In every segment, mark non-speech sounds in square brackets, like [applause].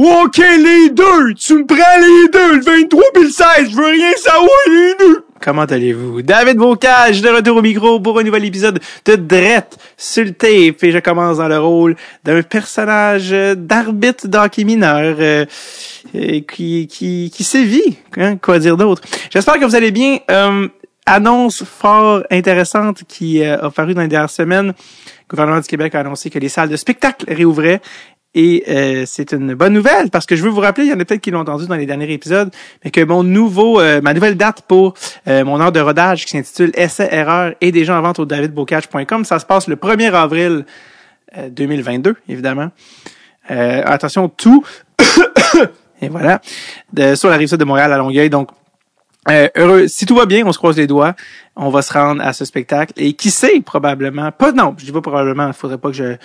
OK, les deux! Tu me prends les deux, le 23 et le 16, je veux rien savoir, les deux! Comment allez-vous? David Bocage, de retour au micro pour un nouvel épisode de Drette sur le tape. Et je commence dans le rôle d'un personnage d'arbitre d'hockey mineur euh, euh, qui, qui, qui sévit. Hein? Quoi dire d'autre? J'espère que vous allez bien. Euh, annonce fort intéressante qui euh, a paru dans les dernières semaines. Le gouvernement du Québec a annoncé que les salles de spectacle réouvraient et euh, c'est une bonne nouvelle parce que je veux vous rappeler, il y en a peut-être qui l'ont entendu dans les derniers épisodes, mais que mon nouveau, euh, ma nouvelle date pour euh, mon heure de rodage qui s'intitule Essai Erreur et des gens en vente au davidbocage.com, ça se passe le 1er avril 2022, évidemment. attention, tout, [coughs] et voilà, de, sur la rive sud de Montréal à Longueuil. Donc, heureux, si tout va bien, on se croise les doigts, on va se rendre à ce spectacle et qui sait probablement, pas non, je dis pas probablement, il faudrait pas que je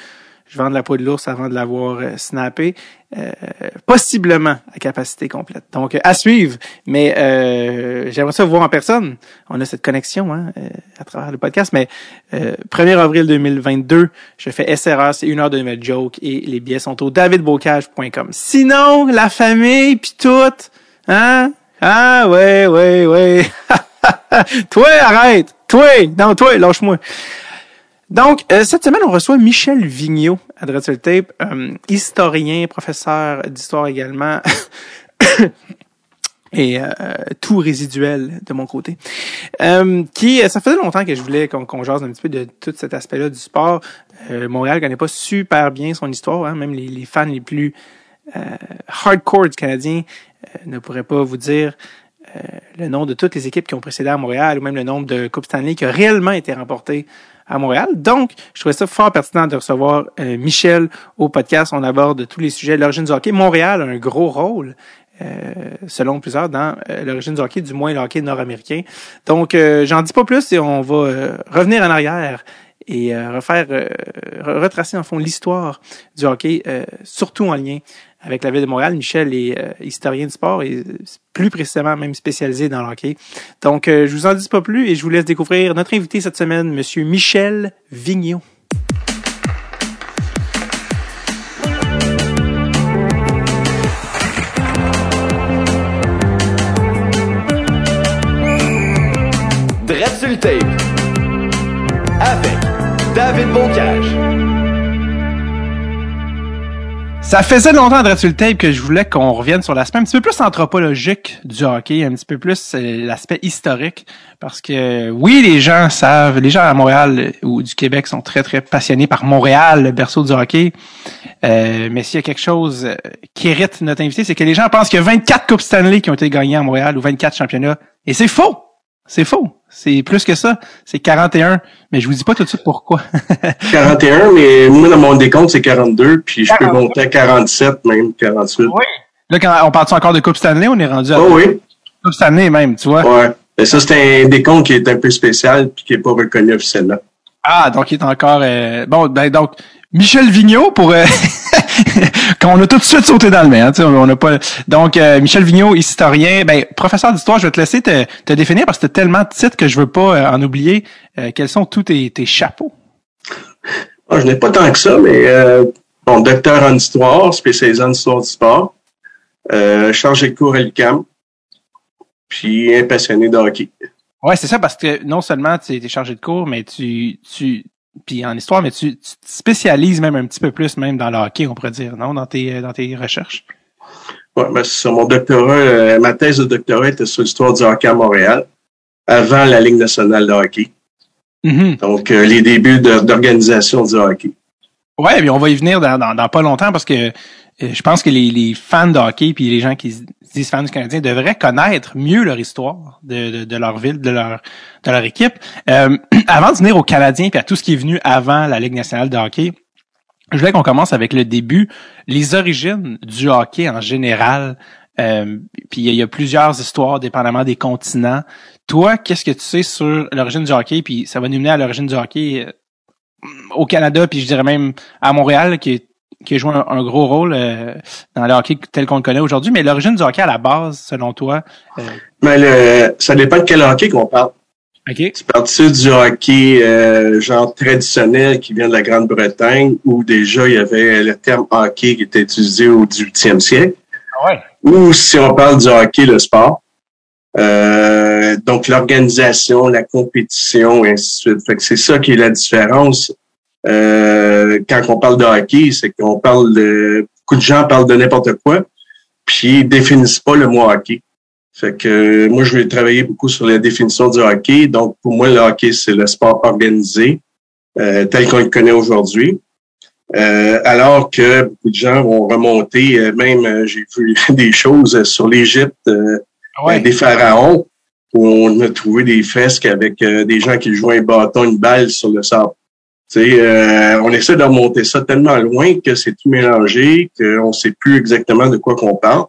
je vends de la peau de l'ours avant de l'avoir euh, snappé, euh, possiblement à capacité complète. Donc, à suivre. Mais euh, j'aimerais ça vous voir en personne. On a cette connexion hein, euh, à travers le podcast. Mais 1er avril 2022, je fais SRA, c'est une heure de nouvelle joke et les billets sont au davidbocage.com. Sinon, la famille, puis tout, hein? Ah, ouais, ouais, ouais. [laughs] toi, arrête! Toi! Non, toi, lâche-moi. Donc, euh, cette semaine, on reçoit Michel Vigneault à Dreadful Tape, euh, historien, professeur d'histoire également, [coughs] et euh, tout résiduel de mon côté. qui, ça faisait longtemps que je voulais qu'on jase un petit peu de tout cet aspect-là du sport. Montréal connaît pas super bien son histoire, hein, même les, fans les plus hardcore du Canadien ne pourraient pas vous dire le nom de toutes les équipes qui ont précédé à Montréal ou même le nombre de Coupes Stanley qui a réellement été remporté à Montréal. Donc, je trouvais ça fort pertinent de recevoir euh, Michel au podcast. On aborde tous les sujets de l'origine du hockey. Montréal a un gros rôle. Euh, selon plusieurs, dans euh, l'origine du hockey, du moins le hockey nord-américain. Donc, j'en dis pas plus et on va revenir en arrière et refaire, retracer en fond l'histoire du hockey, surtout en lien avec la ville de Montréal. Michel est euh, historien de sport et plus précisément même spécialisé dans le hockey. Donc, euh, je vous en dis pas plus et je vous laisse découvrir notre invité cette semaine, Monsieur Michel Vigneault. Tape avec David Bocage. Ça faisait longtemps sur le tape que je voulais qu'on revienne sur l'aspect un petit peu plus anthropologique du hockey, un petit peu plus euh, l'aspect historique, parce que oui, les gens savent, les gens à Montréal ou du Québec sont très très passionnés par Montréal, le berceau du hockey. Euh, mais s'il y a quelque chose euh, qui hérite notre invité, c'est que les gens pensent qu'il y a 24 Coupes Stanley qui ont été gagnées à Montréal ou 24 championnats, et c'est faux. C'est faux. C'est plus que ça. C'est 41. Mais je vous dis pas tout de suite pourquoi. [laughs] 41, mais moi, dans mon décompte, c'est 42. Puis je peux monter à 47, même 48. Oui. Là, quand on parle encore de Coupe Stanley, on est rendu à oh, oui. Coupe Stanley même, tu vois. Ouais. Mais ça, c'est un décompte qui est un peu spécial puis qui est pas reconnu officiellement. Ah, donc il est encore... Euh, bon, ben donc, Michel Vigneault pour euh, [laughs] [laughs] qu'on a tout de suite sauté dans le main. Hein, on n'a pas. Donc euh, Michel Vigneault, historien, ben professeur d'histoire, je vais te laisser te, te définir parce que tu tellement de titres que je veux pas euh, en oublier. quels sont tous tes, tes chapeaux? Je n'ai pas tant que ça, mais bon, docteur en histoire, spécialisé en histoire du sport, chargé de cours à l'UQAM, puis un passionné de hockey. Ouais, c'est ça, parce que non seulement tu es chargé de cours, mais tu, tu, puis en histoire, mais tu, tu, te spécialises même un petit peu plus même dans le hockey, on pourrait dire, non, dans tes, dans tes recherches? Oui, ben c'est Mon doctorat, euh, ma thèse de doctorat était sur l'histoire du hockey à Montréal, avant la Ligue nationale de hockey. Mm-hmm. Donc, euh, les débuts d'organisation du hockey. Ouais, puis on va y venir dans, dans, dans pas longtemps parce que euh, je pense que les, les, fans de hockey puis les gens qui se disent fans du Canadien devraient connaître mieux leur histoire de, de, de leur ville, de leur de leur équipe. Euh, [clears throat] avant de venir aux Canadiens puis à tout ce qui est venu avant la Ligue nationale de hockey, je voulais qu'on commence avec le début, les origines du hockey en général. Euh, puis il y, a plusieurs histoires dépendamment des continents. Toi, qu'est-ce que tu sais sur l'origine du hockey? Puis ça va nous mener à l'origine du hockey euh, au Canada, puis je dirais même à Montréal, qui est qui a joué un, gros rôle euh, dans le hockey tel qu'on le connaît aujourd'hui. Mais l'origine du hockey à la base, selon toi? Euh... Mais le, ça dépend de quel hockey qu'on parle. OK. C'est parti du hockey euh, genre traditionnel qui vient de la Grande-Bretagne, où déjà il y avait le terme hockey qui était utilisé au 18e siècle? Ah ouais. Ou si on parle du hockey, le sport. Euh, donc l'organisation, la compétition, et ainsi de suite. Fait que c'est ça qui est la différence. Euh, quand on parle de hockey, c'est qu'on parle de beaucoup de gens parlent de n'importe quoi, puis ils définissent pas le mot hockey. Fait que moi, je vais travailler beaucoup sur la définition du hockey. Donc, pour moi, le hockey, c'est le sport organisé euh, tel qu'on le connaît aujourd'hui. Euh, alors que beaucoup de gens vont remonter, euh, même j'ai vu [laughs] des choses sur l'Égypte, euh, Ouais. des pharaons, où on a trouvé des fresques avec des gens qui jouaient un bâton, une balle sur le sable. Euh, on essaie de remonter ça tellement loin que c'est tout mélangé, qu'on ne sait plus exactement de quoi qu'on parle.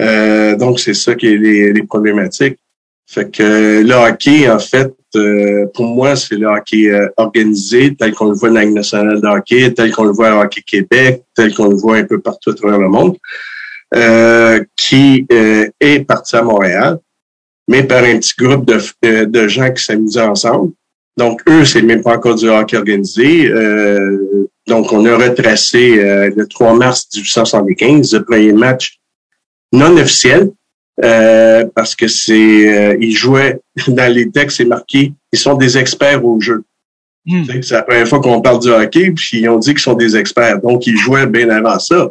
Euh, donc, c'est ça qui est les, les problématiques. Fait que le hockey, en fait, euh, pour moi, c'est le hockey euh, organisé, tel qu'on le voit dans la nationale de hockey, tel qu'on le voit à Hockey Québec, tel qu'on le voit un peu partout à travers le monde, euh, qui euh, est parti à Montréal, mais par un petit groupe de, de gens qui s'amusaient ensemble. Donc, eux, c'est même pas encore du hockey organisé. Euh, donc, on a retracé euh, le 3 mars 1875, le premier match non officiel, euh, parce que c'est euh, ils jouaient [laughs] dans les textes, c'est marqué, ils sont des experts au jeu. Hmm. C'est la première fois qu'on parle du hockey, puis ils ont dit qu'ils sont des experts. Donc, ils jouaient bien avant ça.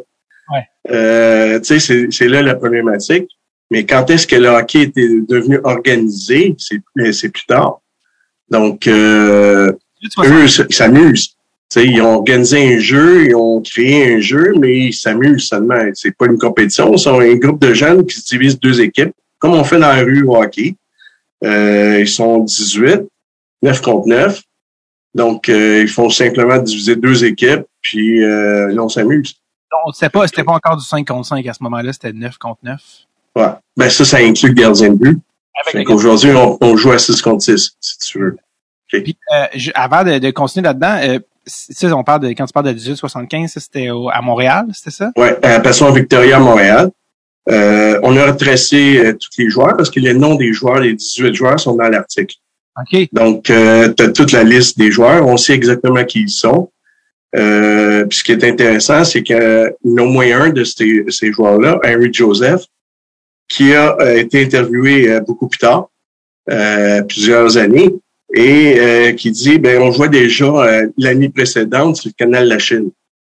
Ouais. Euh, tu sais, c'est- là la problématique. Mais quand est-ce que le hockey était devenu organisé, c'est c'est plus tard. Donc, euh, eux, ils s'amusent. Ils ont organisé un jeu, ils ont créé un jeu, mais ils s'amusent seulement. C'est pas une compétition, c'est un groupe de jeunes qui se divisent deux équipes, comme on fait dans la rue au hockey. Euh, ils sont 18, 9 contre 9. Donc, euh, ils font simplement diviser deux équipes, puis euh, là, on s'amuse. on sait pas, c'était pas encore du 5 contre 5 à ce moment-là, c'était 9 contre 9. Ouais. Ben ça, ça inclut le gardien de but. Avec qu'aujourd'hui, on, on joue à 6 contre 6, si tu veux. Puis, euh, je- avant de, de continuer là-dedans, euh, on parle de, quand tu parles de 1875, ça, c'était au- à Montréal, c'était ça? Ouais, à Passion Victoria à Montréal. Euh, on a retracé euh, tous les joueurs parce que les noms des joueurs, les 18 joueurs, sont dans l'article. OK. Donc, euh, tu as toute la liste des joueurs. On sait exactement qui ils sont. Euh, puis ce qui est intéressant, c'est qu'il y a au moins un de ces, ces joueurs-là, Henry Joseph, qui a euh, été interviewé euh, beaucoup plus tard, euh, plusieurs années, et qui dit, ben on jouait déjà l'année précédente sur le canal La Chine.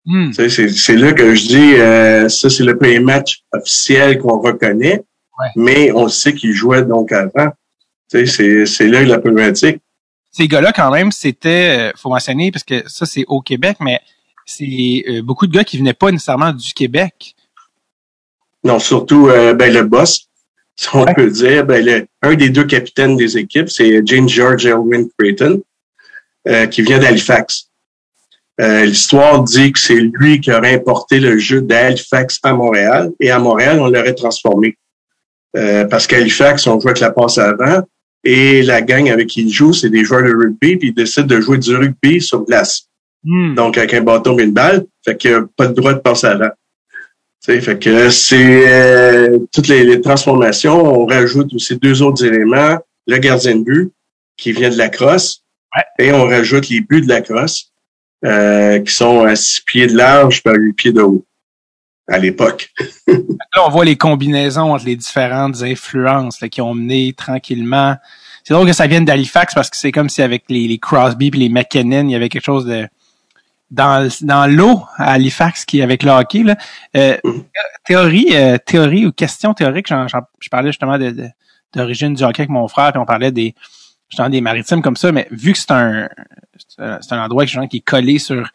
Tu sais, C'est là que je dis, euh, ça c'est le premier match officiel qu'on reconnaît, Ouais. mais on sait qu'il jouait donc avant. Tu sais, C'est c'est là la problématique. Ces gars-là, quand même, c'était, faut mentionner, parce que ça, c'est au Québec, mais c'est euh, beaucoup de gars qui venaient pas nécessairement du Québec. Non, surtout euh, ben, le boss, si on Ouais. peut dire. Ben, le- un des deux capitaines des équipes, c'est James George Elwin Creighton, euh, qui vient d'Halifax. Euh, L'histoire dit que c'est lui qui aurait importé le jeu d'Halifax à Montréal, et à Montréal, on l'aurait transformé. Euh, parce qu'Halifax, on jouait avec la passe avant, et la gang avec qui il joue, c'est des joueurs de rugby, puis ils décident de jouer du rugby sur glace. Hmm. Donc, avec un bâton et une balle, fait qu'il n'y a pas de droit de passer avant. Tu sais, fait que c'est euh, toutes les, les transformations. On rajoute aussi deux autres éléments. Le gardien de but, qui vient de la crosse. Ouais. Et on rajoute les buts de la crosse, euh, qui sont à six pieds de large par huit pieds de haut. À l'époque. [laughs] Là, on voit les combinaisons entre les différentes influences là, qui ont mené tranquillement. C'est drôle que ça vienne d'Halifax parce que c'est comme si avec les, les Crosby et les McKinnon, il y avait quelque chose de dans, dans l'eau à Halifax qui avec le hockey. Là. Euh. Théorie, euh, théorie ou question théorique, j'en- j'en- je parlais justement de, de- d'origine du hockey avec mon frère, puis on parlait des justement des maritimes comme ça, mais vu que c'est un c'est un, endroit justement, qui est collé sur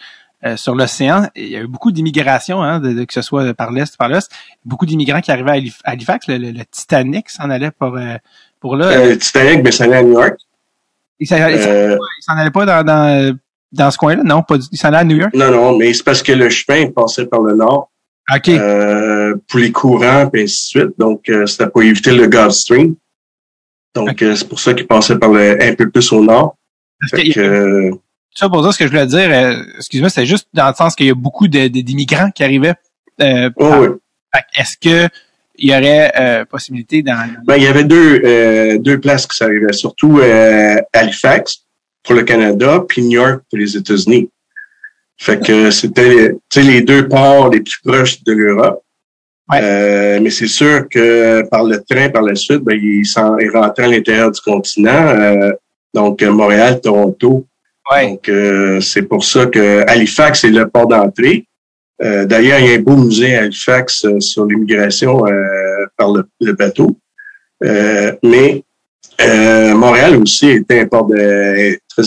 euh, sur l'océan, il y a eu beaucoup d'immigration, hein, de, de- que ce soit par l'est, par l'ouest, beaucoup d'immigrants qui arrivaient à Halif- Halifax, le, le- le Titanic s'en allait pour euh, pour là. Euh, Titanic, ben, ça allait à New York. il s'en allait, Euh, il s'en allait pas dans dans, dans ce coin-là, non, pas du, il s'en allait à New York? non, non, mais c'est parce que le chemin passait par le nord. Ok. euh, pour les courants, et ainsi de suite. Donc, euh, c'était pour éviter le Gulf Stream. Donc, euh, c'est pour ça qu'il passait par le, un peu plus au nord. Fait que, ça pour dire ce que je voulais dire, excuse-moi, c'est juste dans le sens qu'il y a beaucoup d'immigrants qui arrivaient. Oh, par- oui. Est-ce que il y aurait possibilité dans. Ben, il y avait deux, deux places qui s'arrivaient, surtout Halifax pour le Canada, puis New York pour les États-Unis. Fait que c'était les deux ports les plus proches de l'Europe. Euh, mais c'est sûr que par le train, par la suite, ben, il, il rentrait à l'intérieur du continent. Euh, donc, Montréal, Toronto. Donc, c'est pour ça que Halifax est le port d'entrée. Euh, d'ailleurs, il y a un beau musée à Halifax euh, sur l'immigration euh, par le, bateau. mais Montréal aussi était un port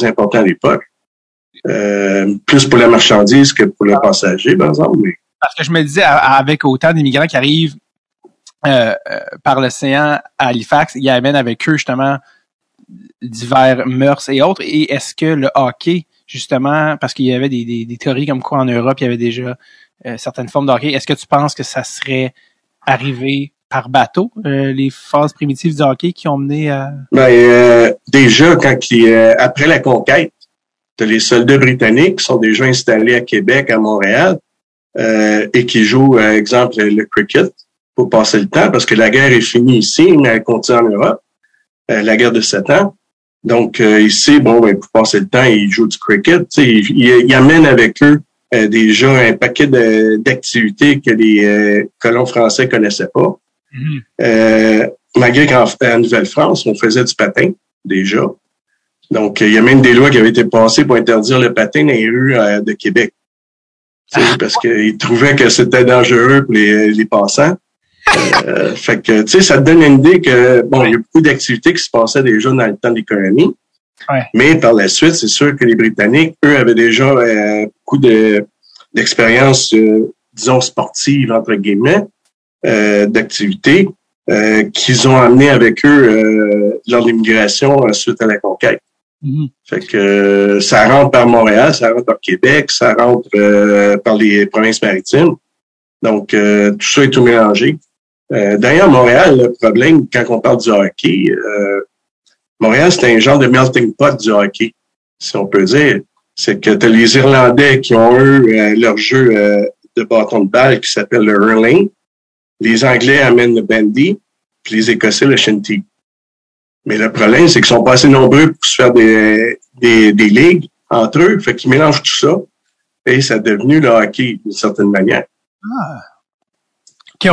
important à l'époque. plus pour la marchandise que pour le passager, par exemple. Parce que je me disais, avec autant d'immigrants qui arrivent par l'océan à Halifax, ils amènent avec eux justement divers mœurs et autres. Et est-ce que le hockey, justement, parce qu'il y avait des, des, théories comme quoi en Europe, il y avait déjà euh, certaines formes d'hockey. Est-ce que tu penses que ça serait arrivé par bateau, euh, les phases primitives du hockey qui ont mené à... Ben, euh, déjà, quand après la conquête, tu les soldats britanniques qui sont déjà installés à Québec, à Montréal, et qui jouent, par exemple, le cricket pour passer le temps, parce que la guerre est finie ici, mais elle continue en Europe, la guerre de sept ans. Donc, ici, bon, ben, pour passer le temps, ils jouent du cricket. Ils, ils amènent avec eux euh, déjà un paquet d'activités que les euh, colons français connaissaient pas. Euh, malgré qu'en Nouvelle-France, on faisait du patin déjà. Donc, il y a même des lois qui avaient été passées pour interdire le patin dans les rues de Québec. Ah. Parce qu'ils trouvaient que c'était dangereux pour les, passants. fait que, tu sais, ça te donne une idée que, bon, il y a beaucoup d'activités qui se passaient déjà dans le temps de l'économie. Mais par la suite, c'est sûr que les Britanniques, eux, avaient déjà euh, beaucoup de d'expérience, euh, disons, sportive, entre guillemets, euh, d'activités euh, qu'ils ont amené avec eux lors de l'immigration suite à la conquête. Mm-hmm. Fait que ça rentre par Montréal, ça rentre par Québec, ça rentre par les provinces maritimes. Donc, tout ça est tout mélangé. D'ailleurs, Montréal, le problème, quand on parle du hockey, Montréal, c'est un genre de melting pot du hockey, si on peut dire. C'est que tu as les Irlandais qui ont eu euh, leur jeu euh, de bâton de balle qui s'appelle le hurling. Les Anglais amènent le bandy, puis les Écossais le shinty. Mais le problème, c'est qu'ils sont pas assez nombreux pour se faire des, des, ligues entre eux. Fait qu'ils mélangent tout ça. Et ça est devenu le hockey, d'une certaine manière. Ah.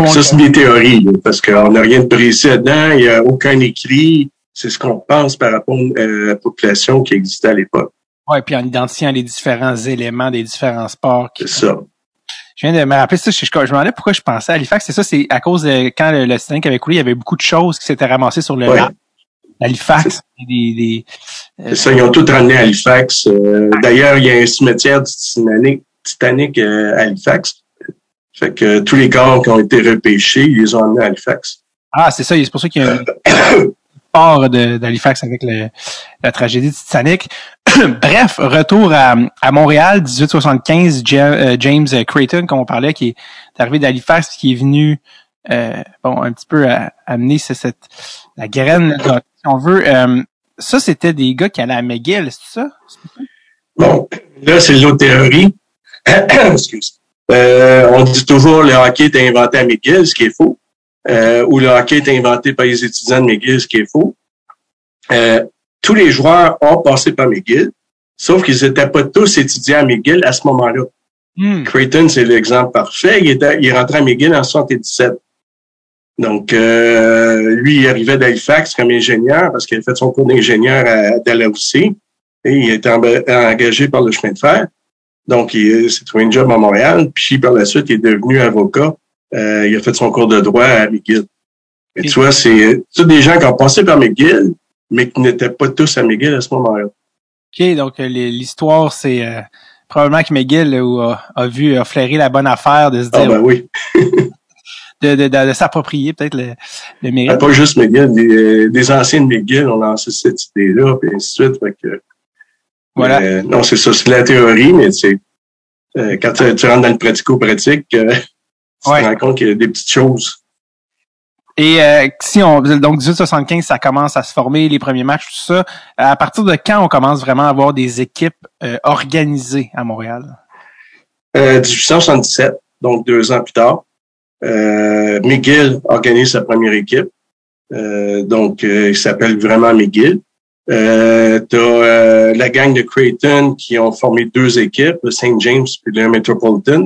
Ça, c'est des théories, parce qu'on n'a rien de précis dedans, il n'y a aucun écrit. C'est ce qu'on pense par rapport euh, à la population qui existait à l'époque. Oui, puis en identifiant les différents éléments des différents sports. C'est ça. Je viens de me rappeler ça, je, je me demandais pourquoi je pensais à Halifax. C'est ça, c'est à cause de quand le, le avait coulé, il y avait beaucoup de choses qui s'étaient ramassées sur le lac. Halifax. Des, des, euh, ça, ils ont tout ramené à Halifax. Euh, d'ailleurs, il y a un cimetière du Titanic, Titanic à Halifax. Fait que tous les corps qui ont été repêchés, ils les ont amenés à Halifax. Ah, c'est ça, c'est pour ça qu'il y a un, [coughs] port d'Halifax avec le, la tragédie Titanic. [clears throat] Bref, retour à, à Montréal, 1875, euh, James Creighton, comme on parlait, qui est arrivé d'Halifax, qui est venu euh, bon un petit peu amener cette, la graine, si on veut. Euh, ça, c'était des gars qui allaient à McGill, c'est ça? Bon, là, c'est l'autre théorie. [clears throat] Excuse. on dit toujours le hockey est inventé à McGill, ce qui est faux euh, où le hockey est inventé par les étudiants de McGill, ce qui est faux. Euh, tous les joueurs ont passé par McGill, sauf qu'ils n'étaient pas tous étudiants à McGill à ce moment-là. Hmm. Creighton, c'est l'exemple parfait. Il, était, il est rentré à McGill en 77. Donc, euh, lui, il arrivait d'Halifax comme ingénieur parce qu'il a fait son cours d'ingénieur à Dalhousie et il a été engagé par le chemin de fer. Donc, il s'est trouvé un job à Montréal. Puis, par la suite, il est devenu avocat euh, il a fait son cours de droit à McGill. Et tu vois, c'est tous des gens qui ont passé par McGill, mais qui n'étaient pas tous à McGill à ce moment-là. OK, donc euh, l'histoire, c'est euh, probablement que McGill a, vu, a flairé la bonne affaire de se ah, dire... Ah ben oui. [laughs] de, de, de, s'approprier peut-être le, le mérite. pas juste McGill, des, des anciens de McGill ont lancé cette idée-là, puis ainsi de suite. Fait que, voilà. non, c'est ça, c'est la théorie, mais c'est quand tu, tu, rentres dans le pratico-pratique, tu te rends compte qu'il y a des petites choses. Et euh, si on donc 1875, ça commence à se former les premiers matchs, tout ça. À partir de quand on commence vraiment à avoir des équipes euh, organisées à Montréal? Euh, 1877, donc deux ans plus tard. Euh, McGill organise sa première équipe. Euh, donc, il s'appelle vraiment McGill. Euh, tu as la gang de Creighton qui ont formé deux équipes, le St. James et le Metropolitans.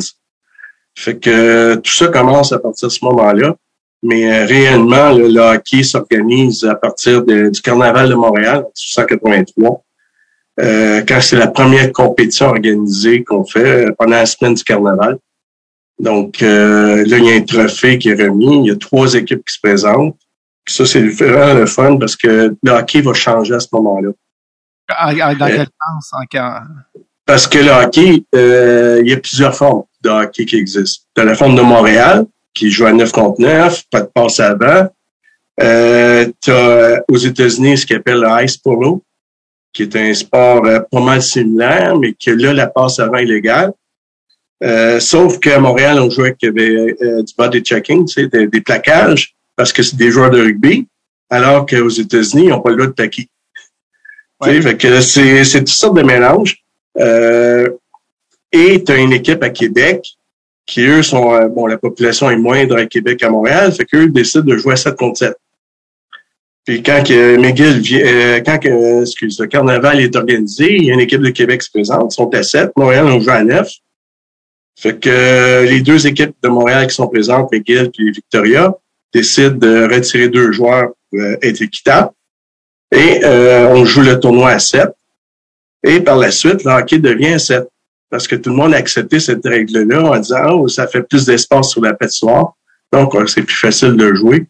Fait que tout ça commence à partir de ce moment-là. Mais réellement, le, hockey s'organise à partir du Carnaval de Montréal en 1883. Euh, quand c'est la première compétition organisée qu'on fait pendant la semaine du carnaval. Donc euh, là, il y a un trophée qui est remis. Il y a trois équipes qui se présentent. ça, c'est vraiment le fun parce que le hockey va changer à ce moment-là. Dans quel sens? Parce que le hockey, euh, il y a plusieurs formes de hockey qui existent. Tu as la forme de Montréal, qui joue à 9 contre 9, pas de passe avant. Euh, tu as aux États-Unis ce qu'ils appelle le ice polo, qui est un sport euh, pas mal similaire, mais que là, la passe avant est légale. Euh, sauf qu'à Montréal, on jouait avec euh, du body checking, tu sais, des, des, plaquages, parce que c'est des joueurs de rugby, alors qu'aux États-Unis, ils n'ont pas le droit de plaquer. Ouais. Fait que c'est, c'est toutes sortes de mélanges. Euh, et tu as une équipe à Québec qui, eux, sont... bon, la population est moindre à Québec qu'à Montréal, fait qu'eux décident de jouer à 7 contre 7. Puis quand que McGill vient, quand que, excuse, le carnaval est organisé, il y a une équipe de Québec qui se présente, ils sont à 7, Montréal on joue à 9. Fait que les deux équipes de Montréal qui sont présentes, McGill et Victoria, décident de retirer deux joueurs pour être équitable. Et euh, on joue le tournoi à 7. Et par la suite, le devient à 7. Parce que tout le monde a accepté cette règle-là en disant Oh, ça fait plus d'espace sur la patinoire. Donc, c'est plus facile de jouer.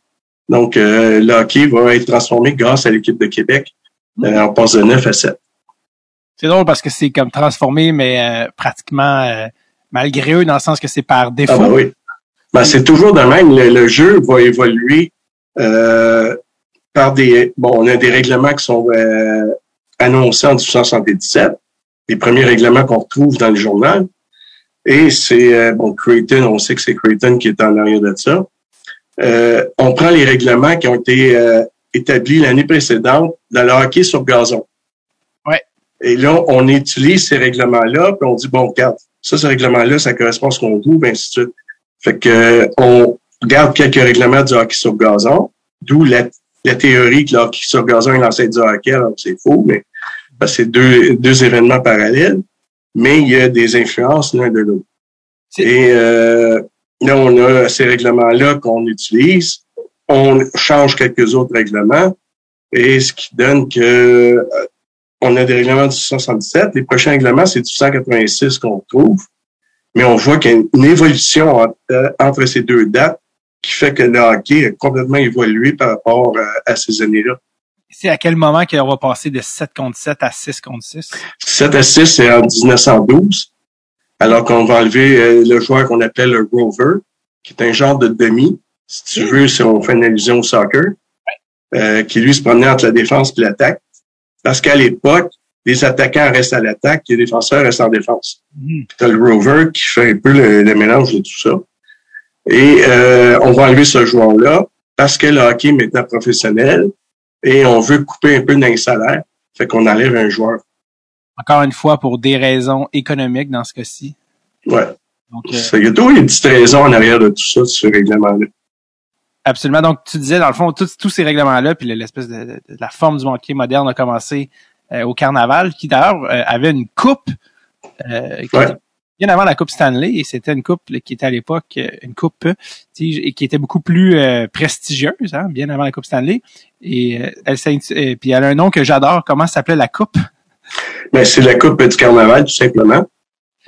Donc, euh, le hockey va être transformé grâce à l'équipe de Québec. Euh, on passe de 9 à 7. C'est drôle parce que c'est comme transformé, mais euh, pratiquement euh, malgré eux, dans le sens que c'est par défaut. Ah ben oui. Ben, c'est toujours de même. Le, jeu va évoluer euh, par des... Bon, on a des règlements qui sont annoncés en 1877. Les premiers règlements qu'on retrouve dans le journal. Et c'est, bon, Creighton, on sait que c'est Creighton qui est en arrière de ça. Euh, on prend les règlements qui ont été euh, établis l'année précédente dans le hockey sur gazon. Ouais. Et là, on utilise ces règlements-là, puis on dit, bon, regarde, ça, ce règlement-là, ça correspond à ce qu'on veut, ainsi de suite. Fait que on garde quelques règlements du hockey sur gazon, d'où la, théorie que le hockey sur gazon est l'ancêtre du hockey, alors c'est faux, mais c'est deux, deux événements parallèles, mais il y a des influences l'un de l'autre. Et euh, Là, on a ces règlements-là qu'on utilise. On change quelques autres règlements. Et ce qui donne que euh, on a des règlements du 77. Les prochains règlements, c'est du 186 qu'on trouve. Mais on voit qu'il y a une évolution euh, entre, ces deux dates qui fait que le hockey a complètement évolué par rapport à, à ces années-là. C'est à quel moment qu'on va passer de 7 contre 7 à 6 contre 6? 7 à 6, c'est en 1912 alors qu'on va enlever euh, le joueur qu'on appelle le rover, qui est un genre de demi, si tu veux, si on fait une allusion au soccer, euh, qui lui se promenait entre la défense et l'attaque. Parce qu'à l'époque, les attaquants restent à l'attaque, les défenseurs restent en défense. Mm. Tu as le rover qui fait un peu le, mélange de tout ça. Et euh, on va enlever ce joueur-là parce que le hockey est maintenant professionnel et on veut couper un peu dans les salaires. Fait qu'on enlève un joueur encore une fois, pour des raisons économiques dans ce cas-ci. Ouais. Donc, euh, il y a toujours une petite raison en arrière de tout ça, ce règlement-là. Absolument. Donc, tu disais, dans le fond, tous ces règlements-là, puis l'espèce de, la forme du hockey moderne a commencé euh, au carnaval, qui d'ailleurs euh, avait une coupe bien avant la Coupe Stanley, et c'était une coupe qui était à l'époque une coupe et qui était beaucoup plus prestigieuse, hein, bien avant la Coupe Stanley. Et elle puis elle a un nom que j'adore. Comment s'appelait la coupe? Mais c'est la Coupe du Carnaval, tout simplement.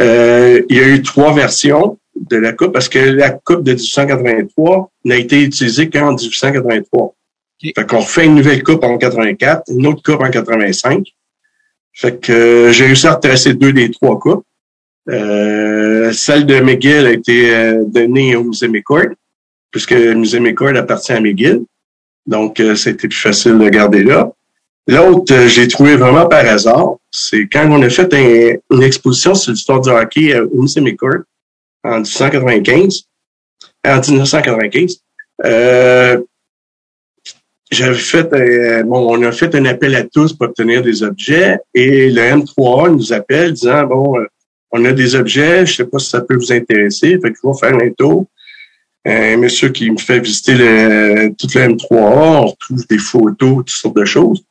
Euh, il y a eu trois versions de la Coupe parce que la Coupe de 1883 n'a été utilisée qu'en 1883. Okay. Fait qu'on refait une nouvelle Coupe en 84, une autre Coupe en 85. Fait que euh, j'ai réussi à retracer deux des trois coupes. Euh, celle de McGill a été euh, donnée au musée McCord, puisque le musée McCord appartient à McGill. Donc, c'était plus facile de garder là. L'autre, euh, j'ai trouvé vraiment par hasard. C'est quand on a fait une exposition sur l'histoire du hockey euh, au musée McCourt en 1995. En 1995. Euh, j'avais fait bon, on a fait un appel à tous pour obtenir des objets et le M3A nous appelle disant bon, on a des objets, je sais pas si ça peut vous intéresser, fait que je vais faire un tour. un monsieur qui me fait visiter le, toute le M3A. On retrouve des photos, toutes sortes de choses.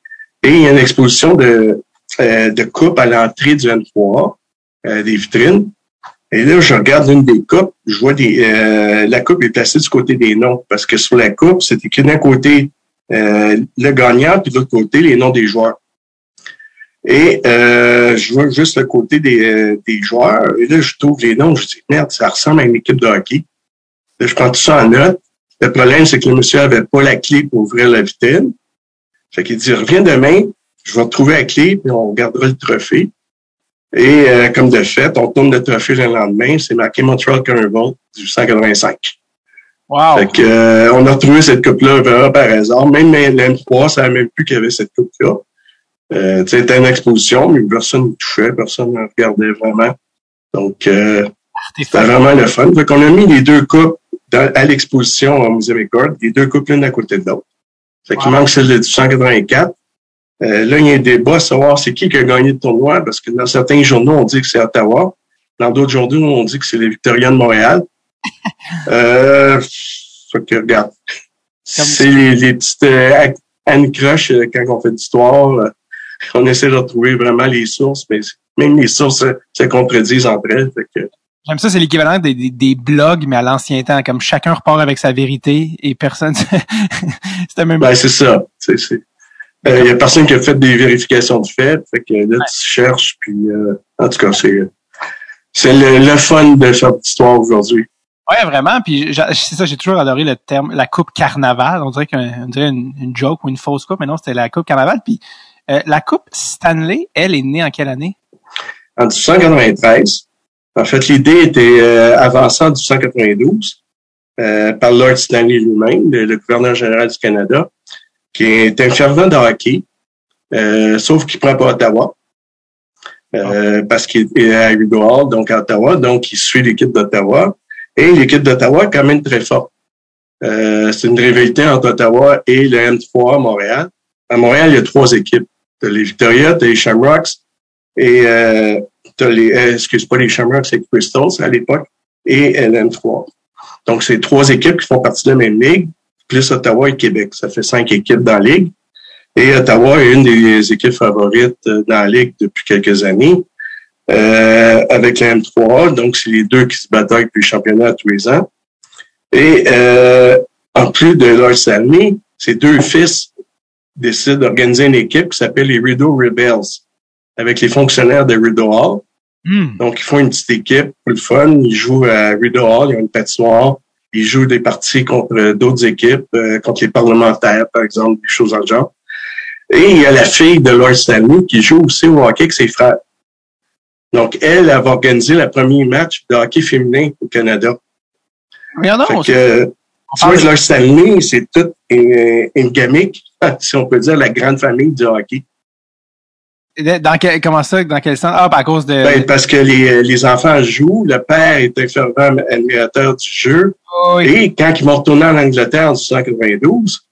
Et il y a une exposition de, euh, de coupes à l'entrée du M3A, euh, des vitrines. Et là, je regarde une des coupes, je vois des, euh, la coupe est placée du côté des noms, parce que sur la coupe, c'est écrit d'un côté le gagnant, puis de l'autre côté, les noms des joueurs. Et je vois juste le côté des, des joueurs. Et là, je trouve les noms, je dis, merde, ça ressemble à une équipe de hockey. Là, je prends tout ça en note. Le problème, c'est que le monsieur avait pas la clé pour ouvrir la vitrine. Fait qu'il dit, reviens demain, je vais trouver la clé, puis on gardera le trophée. Et euh, comme de fait, on tourne le trophée le lendemain. C'est marqué Montreal Carnival 1885. Wow. Fait que, euh, on a retrouvé cette coupe-là par hasard. Même l'M3 ne savait même plus qu'il y avait cette coupe-là. Euh, c'était une exposition, mais personne ne touchait, personne ne regardait vraiment. Donc, euh, c'était vraiment le fun. Fait qu'on a mis les deux coupes à l'exposition au Musée McCord, les deux coupes l'une à côté de l'autre. Fait qu'il manque celle de 1884. Euh, là, il y a un débat à savoir c'est qui qui a gagné le tournoi, parce que dans certains journaux, on dit que c'est Ottawa. Dans d'autres journaux, on dit que c'est les Victoriens de Montréal. [laughs] euh, fait que, regarde. C'est les, les, petites euh, ancroches euh, quand on fait d'histoire. Euh, on essaie de retrouver vraiment les sources, mais même les sources se contredisent entre elles. Fait que, J'aime ça, c'est l'équivalent des, des, blogs, mais à l'ancien temps, comme chacun repart avec sa vérité et personne. [laughs] C'était même. Ben, c'est ça. C'est, c'est. Il euh, y a personne qui a fait des vérifications de fait. Fait que là, tu cherches, puis euh, en tout cas, c'est c'est le, le, fun de faire l'histoire aujourd'hui. Ouais, vraiment. Puis c'est ça, j'ai toujours adoré le terme la coupe carnaval. On dirait qu'on dirait une, une, joke ou une fausse coupe, mais non, c'était la coupe carnaval. Puis euh, la coupe Stanley, elle est née en quelle année? En 1893. En fait, l'idée était euh, avancée en 1892 euh, par Lord Stanley lui-même, le, gouverneur général du Canada, qui est un fervent de hockey, euh, sauf qu'il prend pas Ottawa. Euh, parce qu'il est à Hugo Hall, donc à Ottawa, donc il suit l'équipe d'Ottawa. Et l'équipe d'Ottawa est quand même très forte. Euh, c'est une rivalité entre Ottawa et le M3 à Montréal. À Montréal, il y a trois équipes. T'as les Victoria, t'as les Shamrocks et euh, t'as les, euh, excuse pas les Shamrocks, c'est Crystals à l'époque, et LM3. Donc, c'est trois équipes qui font partie de la même ligue, plus Ottawa et Québec. Ça fait cinq équipes dans la ligue. Et Ottawa est une des équipes favorites euh, dans la ligue depuis quelques années. Euh, avec la M3, donc c'est les deux qui se bataillent depuis le championnat tous les ans. Et euh, en plus de leur Stanley, ses deux fils décident d'organiser une équipe qui s'appelle les Rideau Rebels avec les fonctionnaires de Rideau Hall. Hmm. Donc, ils font une petite équipe pour le fun. Ils jouent à Rideau Hall, ils ont une patinoire. Ils jouent des parties contre d'autres équipes, euh, contre les parlementaires, par exemple, des choses en genre. Et il y a la fille de Lord Stanley qui joue aussi au hockey avec ses frères. Donc, elle, elle va organiser le premier match de hockey féminin au Canada. Regardons. Fait que, tu vois, Lord Stanley, c'est toute une, une gamique, [laughs] si on peut dire, la grande famille du hockey. Dans quel, comment ça? Dans quel sens? Ah, à cause de. Ben, parce que les, les enfants jouent. Le père est un fervent admirateur du jeu. Oh, Et quand ils vont retourner en Angleterre en 1992,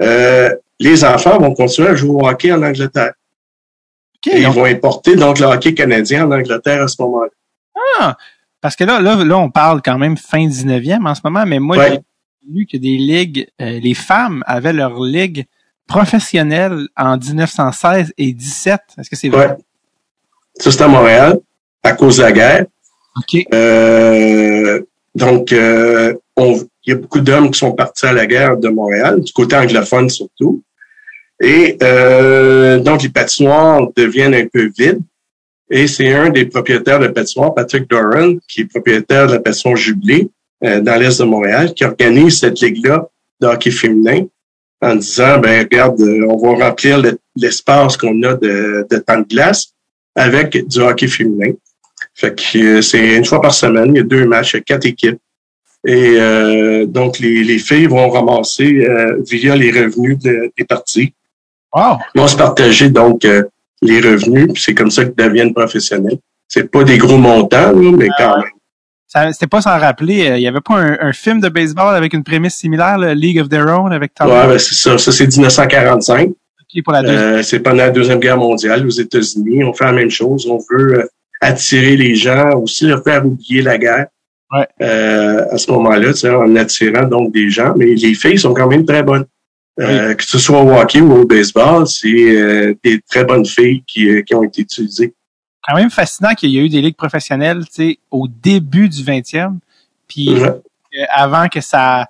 euh, les enfants vont continuer à jouer au hockey en Angleterre. Et ils vont importer donc le hockey canadien en Angleterre à ce moment-là. Ah! Parce que là, là, là, on parle quand même fin 19e en ce moment, mais moi, que des ligues, euh, les femmes avaient leur ligue professionnel en 1916 et 17. Est-ce que c'est vrai? Ouais. Ça, c'est à Montréal, à cause de la guerre. OK. Euh, donc, euh, il y a beaucoup d'hommes qui sont partis à la guerre de Montréal, du côté anglophone surtout. Et euh, donc, les patinoires deviennent un peu vides. Et c'est un des propriétaires de patinoire, Patrick Doran, qui est propriétaire de la patinoire Jubilé euh, dans l'Est de Montréal, qui organise cette ligue-là de hockey féminin en disant, ben regarde, euh, on va remplir l'espace qu'on a de, de temps de glace avec du hockey féminin. Fait que euh, c'est une fois par semaine, il y a deux matchs, il y a quatre équipes. Et euh, donc, les, les filles vont ramasser via les revenus des parties. Wow. Ils vont se partager donc les revenus, puis c'est comme ça qu'ils deviennent professionnels. C'est pas des gros montants, mais quand même c'était pas sans rappeler, euh, il y avait pas un, film de baseball avec une prémisse similaire, le League of Their Own avec Tom. Ouais, ben c'est ça. Ça, c'est 1945. pour la euh, c'est pendant la Deuxième Guerre mondiale aux États-Unis. On fait la même chose. On veut euh, attirer les gens, aussi leur faire oublier la guerre. Ouais. euh, à ce moment-là, tu sais, en attirant donc des gens. Mais les filles sont quand même très bonnes. Euh, Que ce soit au hockey ou au baseball, c'est euh, des très bonnes filles qui, qui ont été utilisées. Quand même fascinant qu'il y a eu des ligues professionnelles, tu sais, au début du 20e, puis euh, avant que ça,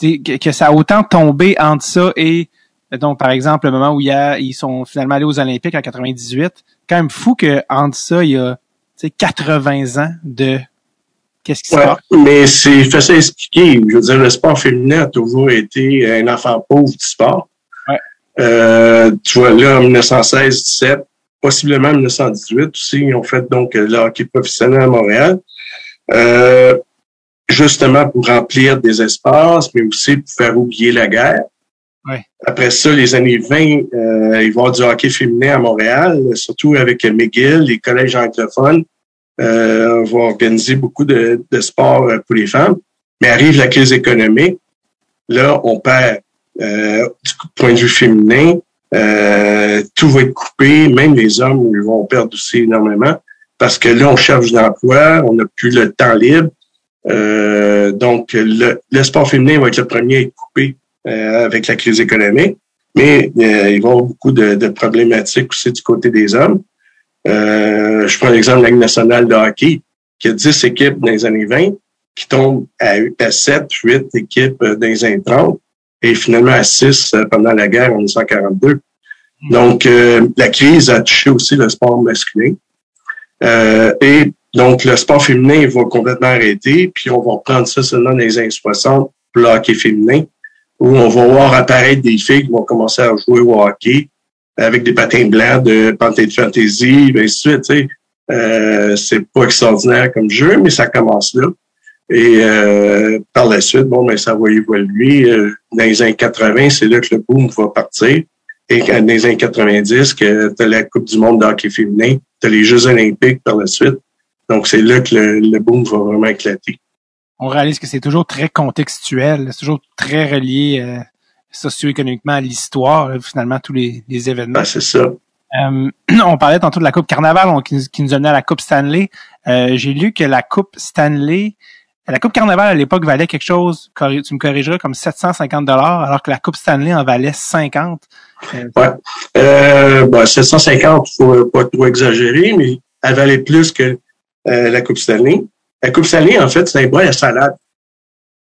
que, que ça a autant tombé entre ça et donc par exemple le moment où il y a, ils sont finalement allés aux Olympiques en 98. Quand même fou que entre ça il y a, tu sais, 80 ans de qu'est-ce qui se Ouais, passe? mais c'est facile à expliquer. Je veux dire, le sport féminin a toujours été un enfant pauvre du sport. Ouais. Euh, tu vois, là, en 1916-17, possiblement en 1918 aussi, ils ont fait donc le hockey professionnel à Montréal. Euh, justement pour remplir des espaces, mais aussi pour faire oublier la guerre. Après ça, les années 20, euh, il va y avoir du hockey féminin à Montréal, surtout avec McGill, les collèges anglophones. Euh, on va organiser beaucoup de, de sports euh, pour les femmes. Mais arrive la crise économique. Là, on perd euh, du point de vue féminin. Euh, tout va être coupé. Même les hommes vont perdre aussi énormément. Parce que là, on cherche d'emploi, on n'a plus le temps libre. Euh, donc, le, le sport féminin va être le premier à être coupé euh, avec la crise économique. Mais euh, il va y avoir beaucoup de, de problématiques aussi du côté des hommes. Euh, je prends l'exemple de la nationale de hockey, qui a 10 équipes dans les années 20, qui tombent à, à 7, 8 équipes dans les années 30, et finalement à 6 euh, pendant la guerre en 1942. Donc, euh, la crise a touché aussi le sport masculin. Euh, et donc, le sport féminin va complètement arrêter, puis on va reprendre ça seulement dans les années 60 pour le hockey féminin, où on va voir apparaître des filles qui vont commencer à jouer au hockey avec des patins blancs de Panthé de Fantasy, et ainsi de suite. Euh, c'est pas extraordinaire comme jeu, mais ça commence là. Et euh, par la suite, bon, ben, ça va évoluer. Euh, dans les années 80, c'est là que le boom va partir. Et dans les années 90, que tu as la Coupe du monde de hockey féminin, tu as les Jeux olympiques par la suite. Donc, c'est là que le, le boom va vraiment éclater. On réalise que c'est toujours très contextuel, c'est toujours très relié euh, socio-économiquement à l'histoire, finalement tous les, les événements. Ben, c'est ça. Euh, [clears throat] on parlait tantôt de la Coupe Carnaval on- qui, nous- qui nous amenait à la Coupe Stanley. Euh, J'ai lu que la Coupe Stanley, la Coupe Carnaval à l'époque valait quelque chose, tu me corrigeras, comme 750 dollars, alors que la Coupe Stanley en valait 50. Euh, Ouais. Euh, ben, 750, faut pas trop exagérer, mais elle valait plus que euh, la Coupe Stanley. La Coupe Stanley, en fait, c'est un bol à salade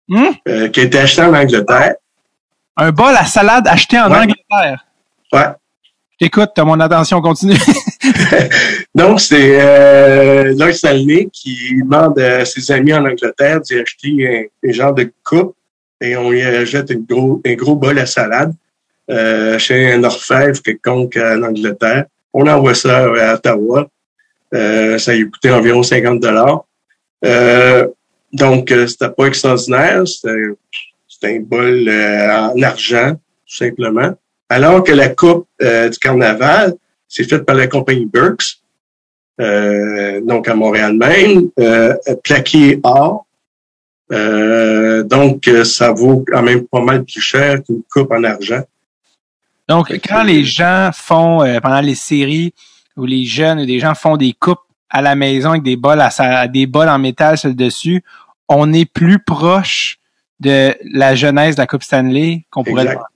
hum, euh, qui a été acheté en Angleterre. un bol à salade acheté en Ouais. Angleterre. Ouais. Je t'écoute, t'as mon attention continue. [laughs] [laughs] Donc, c'est euh, Lord Stanley qui demande à ses amis en Angleterre d'y acheter un, genre de coupe et on y achète un gros, un gros bol à salade euh, chez un orfèvre quelconque en Angleterre. On envoie ça à Ottawa. Euh, ça lui coûtait environ 50 dollars. Euh, donc, euh, c'était pas extraordinaire. C'était un bol euh, en argent, tout simplement. Alors que la coupe euh, du carnaval, c'est faite par la compagnie Burks, euh, donc à Montréal même, euh, plaqué or. Euh, donc, euh, ça vaut quand même pas mal plus cher qu'une coupe en argent. Donc, quand les gens font, euh, pendant les séries, où les jeunes ou des gens font des coupes à la maison avec des bols à, des bols en métal sur le dessus, on est plus proche de la jeunesse de la Coupe Stanley qu'on pourrait le voir.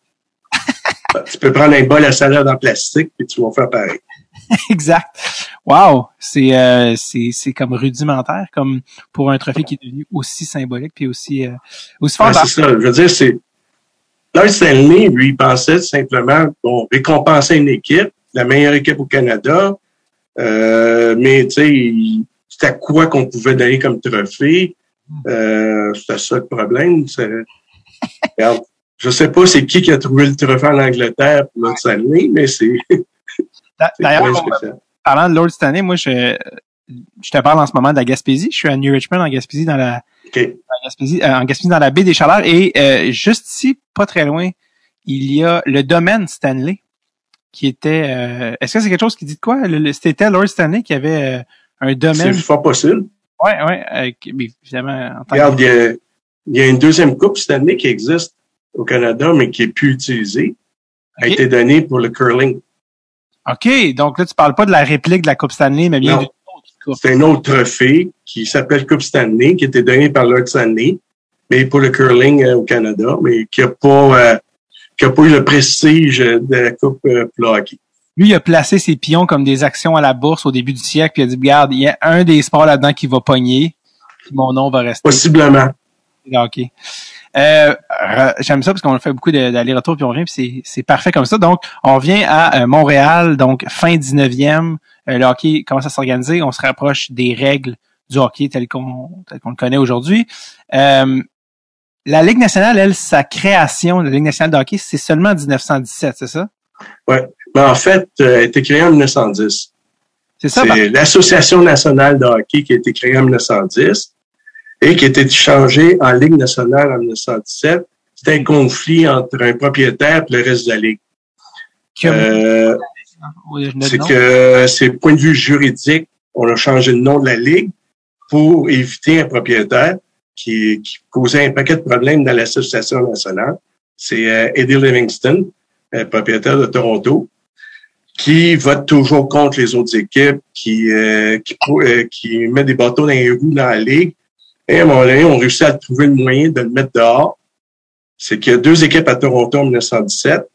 Tu peux prendre un bol à salade en plastique et tu vas faire pareil. [laughs] exact. Wow, c'est euh, c'est c'est comme rudimentaire, comme pour un trophée qui est devenu aussi symbolique puis aussi euh, aussi fort. Ouais, c'est ça. Je veux dire, c'est. Lord Stanley, lui, il pensait simplement bon, récompenser une équipe, la meilleure équipe au Canada. Euh, mais tu sais, c'était quoi qu'on pouvait donner comme trophée? Euh, c'était ça le problème. Regarde, je sais pas c'est qui qui a trouvé le trophée en Angleterre pour Lord Stanley, mais c'est [laughs] D'a- c'est D'ailleurs, parlant de Lord Stanley, moi je je te parle en ce moment de la Gaspésie. Je suis à New Richmond en Gaspésie dans la en Gaspésie, euh, en Gaspésie dans la baie des Chaleurs et euh, juste ici, pas très loin, il y a le domaine Stanley qui était. euh, Est-ce que c'est quelque chose qui dit de quoi? C'était Lord Stanley qui avait euh, un C'est domaine. fort possible. Ouais, ouais. euh, qui- mais évidemment, en tant que- Regarde, il y, a, il y a une deuxième coupe année qui existe au Canada, mais qui est plus utilisée. A été donnée pour le curling. OK, donc là, tu parles pas de la réplique de la Coupe Stanley, mais bien d'une autre C'est un autre trophée qui s'appelle Coupe Stanley, qui était donné par Lord Stanley, mais pour le curling euh, au Canada, mais qui a pas, euh, qui a pas eu le prestige de la Coupe euh, pour le hockey. Lui, il a placé ses pions comme des actions à la bourse au début du siècle, puis il a dit, regarde, il y a un des sports là-dedans qui va pogner, puis mon nom va rester. Possiblement. OK. Euh, J'aime ça parce qu'on fait beaucoup d'aller-retour puis on revient puis c'est- parfait comme ça. Donc, on vient à euh, Montréal, donc fin 19e, euh, le hockey commence à s'organiser, on se rapproche des règles du hockey tel qu'on le connaît aujourd'hui. Euh, la Ligue nationale, elle, sa création, la Ligue nationale de hockey, c'est seulement en 1917, c'est ça? Mais en fait, elle a été créée en 1910. C'est ça? C'est l'Association nationale de hockey qui a été créée en 1910 et qui a été changée en Ligue nationale en 1917. C'était un conflit entre un propriétaire et le reste de la Ligue. Euh, c'est que c'est point de vue juridique, on a changé le nom de la Ligue pour éviter un propriétaire qui, qui causait un paquet de problèmes dans l'Association nationale. C'est euh, Eddie Livingston, euh, propriétaire de Toronto, qui vote toujours contre les autres équipes, qui, euh, qui, euh, qui met des bateaux dans les roues dans la Ligue. Et à un moment donné, on réussit à trouver le moyen de le mettre dehors. C'est qu'il y a deux équipes à Toronto en 1917.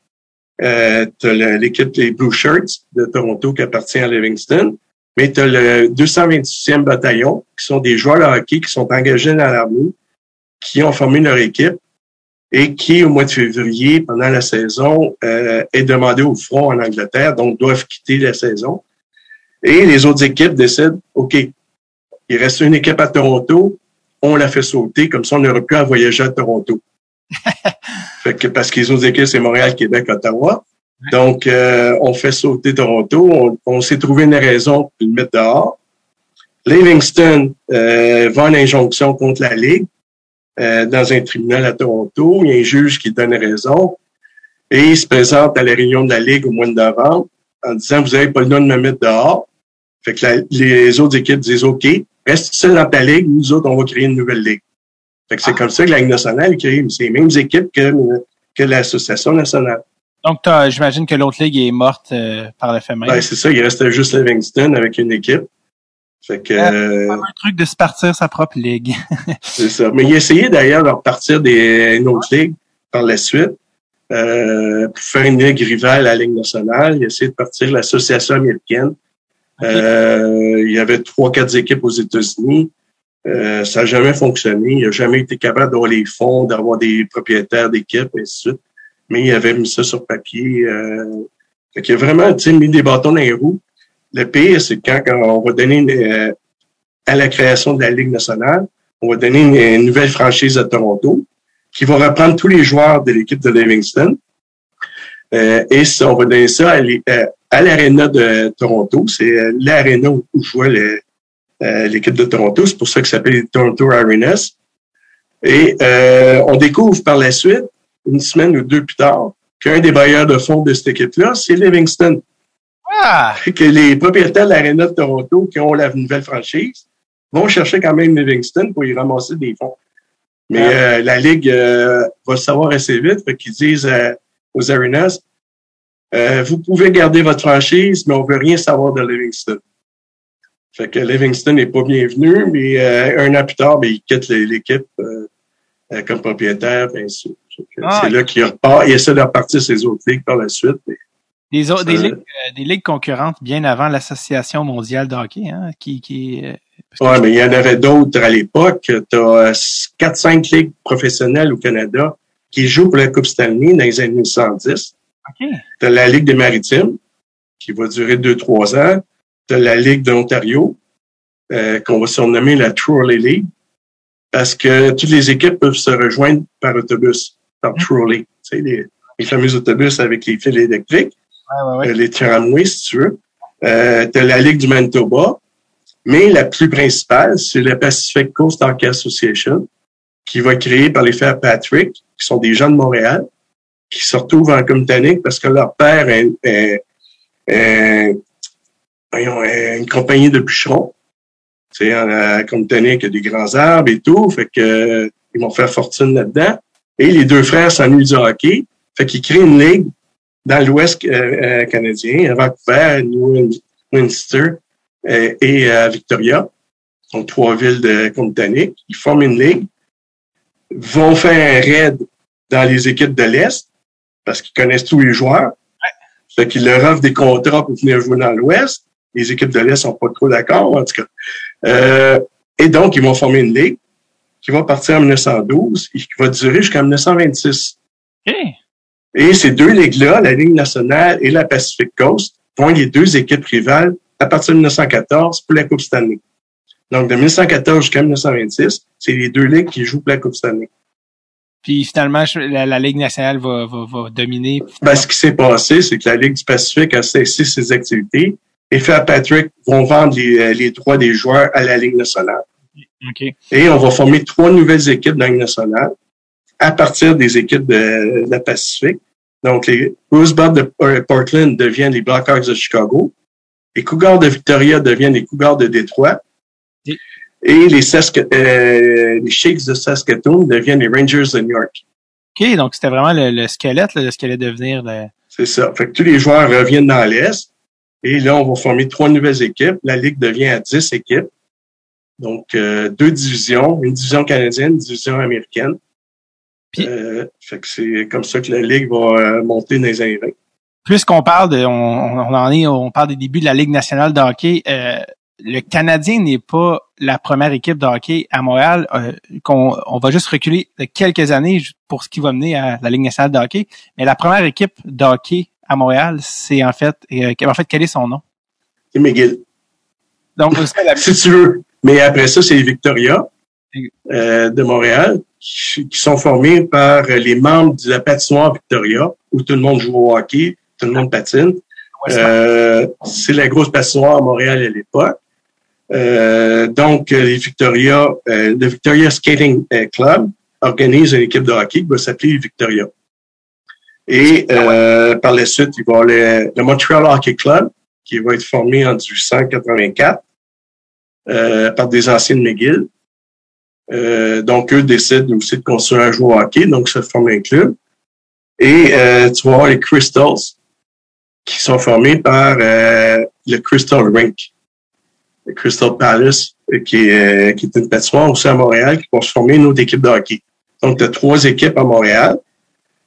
Euh, tu as l'équipe des Blue Shirts de Toronto qui appartient à Livingston, mais tu as le 226e bataillon, qui sont des joueurs de hockey qui sont engagés dans l'armée, qui ont formé leur équipe et qui, au mois de février, pendant la saison, euh, est demandé au front en Angleterre, donc doivent quitter la saison. Et les autres équipes décident, OK, il reste une équipe à Toronto, on la fait sauter, comme ça on n'aurait plus à voyager à Toronto. [laughs] fait que parce que les autres équipes, c'est Montréal, Québec, Ottawa. Donc, euh, on fait sauter Toronto. On, on s'est trouvé une raison pour le mettre dehors. Livingston euh, va en injonction contre la Ligue euh, dans un tribunal à Toronto. Il y a un juge qui donne raison et il se présente à la réunion de la Ligue au mois de novembre en disant vous n'avez pas le droit de me mettre dehors. Fait que la- les autres équipes disent OK, reste seul dans ta ligue, nous autres, on va créer une nouvelle ligue. Fait que c'est comme ça que la Ligue nationale crée c'est les mêmes équipes que, que l'Association nationale. Donc, t'as- j'imagine que l'autre ligue est morte euh, par le fait même. Ben, c'est ça, il restait juste Livingston avec une équipe. Fait que euh, un truc de se partir sa propre ligue. [laughs] c'est ça. Mais il a essayé d'ailleurs de repartir des une autre ligue par la suite. Euh, pour faire une ligue rivale à la Ligue nationale. Il a essayé de partir l'association américaine. Euh, il y avait trois, quatre équipes aux États-Unis. Euh, ça n'a jamais fonctionné. Il n'a jamais été capable d'avoir les fonds, d'avoir des propriétaires d'équipes, et ainsi de suite. Mais il avait mis ça sur papier. Euh, fait qu'il a vraiment mis des bâtons dans les roues. Le pire, c'est quand, quand on va donner euh, à la création de la Ligue nationale, on va donner une nouvelle franchise à Toronto qui va reprendre tous les joueurs de l'équipe de Livingston. Euh, et ça, on va donner ça à euh, à l'aréna de Toronto. C'est euh, l'aréna où jouait l'équipe de Toronto. C'est pour ça que ça s'appelle Toronto Arenas. Et euh, on découvre par la suite, une semaine ou deux plus tard, qu'un des bailleurs de fonds de cette équipe-là, c'est Livingston. Ah! Que les propriétaires de l'aréna de Toronto qui ont la nouvelle franchise vont chercher quand même Livingston pour y ramasser des fonds. Mais Ah. euh, la Ligue euh, va le savoir assez vite, qu'ils disent aux arenas, euh, vous pouvez garder votre franchise, mais on veut rien savoir de Livingston. Fait que Livingston n'est pas bienvenu, mais euh, un an plus tard, ben, il quitte l'équipe euh, euh, comme propriétaire, bien sûr. Ah. C'est là qu'il repart. Il essaie de repartir ses autres ligues par la suite. mais Des, autres- des, ligues, euh, des ligues concurrentes bien avant l'Association mondiale de hockey, hein, qui, qui euh, Ouais, mais il y en avait d'autres à l'époque. Tu as 4-5 ligues professionnelles au Canada qui jouent pour la Coupe Stanley dans les années 110. OK. Tu as la Ligue des Maritimes, qui va durer 2-3 ans. Tu as la Ligue de l'Ontario, euh, qu'on va surnommer la Trolley League, parce que toutes les équipes peuvent se rejoindre par autobus, par trolley. Tu sais, les, les fameux autobus avec les fils électriques Ouais, ouais, ouais. euh, les tramways, si tu veux. Euh, tu as la Ligue du Manitoba, mais la plus principale, c'est la Pacific Coast Hockey Association, qui va créée par les frères Patrick, qui sont des gens de Montréal, qui se retrouvent en Comitanique parce que leur père est, est- est- est une compagnie de bûcherons. Tu sais, à Comitanique, il y a des grands arbres et tout, fait que ils vont faire fortune là-dedans. Et les deux frères s'ennuient du hockey, fait qu'ils créent une ligue dans l'Ouest euh, euh, canadien, à Vancouver, New Winchester, euh, et à Victoria, donc trois villes de Colombie-Britannique. Ils forment une ligue, vont faire un raid dans les équipes de l'Est, parce qu'ils connaissent tous les joueurs. Fait qu'ils leur offrent des contrats pour venir jouer dans l'Ouest. Les équipes de l'Est sont pas trop d'accord, en tout cas. Euh, et donc, ils vont former une ligue qui va partir en 1912 et qui va durer jusqu'en 1926. OK. Et ces deux ligues-là, la Ligue nationale et la Pacific Coast, vont être les deux équipes rivales à partir de 1914 pour la Coupe Stanley. Donc, de 1914 jusqu'à 1926, c'est les deux ligues qui jouent pour la Coupe Stanley. Puis finalement, la, la Ligue nationale va, va, va dominer. Ben, ce qui s'est passé, c'est que la Ligue du Pacifique a cessé ses activités et Patrick vont vendre les, euh, les droits des joueurs à la Ligue nationale. OK. Et on va former trois nouvelles équipes dans la Ligue nationale à partir des équipes de, de la Pacifique. Donc, les Rosebuds de euh, Portland deviennent les Blackhawks de Chicago. Les Cougars de Victoria deviennent les Cougars de Détroit. Et- les, Sask- euh, les Shakes de Saskatoon deviennent les Rangers de New York. OK, donc c'était vraiment le, le squelette là, de ce qu'allait devenir. Le... C'est ça. Fait que tous les joueurs reviennent dans l'Est. Et là, on va former trois nouvelles équipes. La Ligue devient à 10 équipes. Donc, euh, deux divisions, une division canadienne, une division américaine. Puis- Euh, fait que c'est comme ça que la Ligue va euh, monter dans les années 20. Puisqu'on parle de, on, on on en est, on parle des débuts de la Ligue nationale de hockey. euh, le Canadien n'est pas la première équipe de hockey à Montréal. euh, qu'on, on va juste reculer de quelques années pour ce qui va mener à la Ligue nationale de hockey. Mais la première équipe de hockey à Montréal, c'est en fait, euh, en fait, quel est son nom? C'est McGill. Donc, [laughs] c'est la- Si tu veux. Mais après ça, c'est les Victoria euh, de Montréal qui, qui sont formés par les membres de la patinoire Victoria où tout le monde joue au hockey, tout le monde patine. Euh, c'est la grosse patinoire à Montréal à l'époque. Euh, donc, euh, les Victoria, euh, le Victoria Skating euh, Club organise une équipe de hockey qui va s'appeler Victoria. Et euh, par la suite, il va y avoir le, le Montreal Hockey Club qui va être formé en 1884 euh, par des anciens de McGill. Euh, donc, eux décident aussi de construire un joueur hockey, donc ça forme un club. Et euh, tu vas avoir les Crystals, qui sont formés par euh, le Crystal Rink, Crystal Palace, euh, qui est, euh, qui est une patinoire aussi à Montréal, qui vont se former une autre équipe de hockey. Donc, tu as trois équipes à Montréal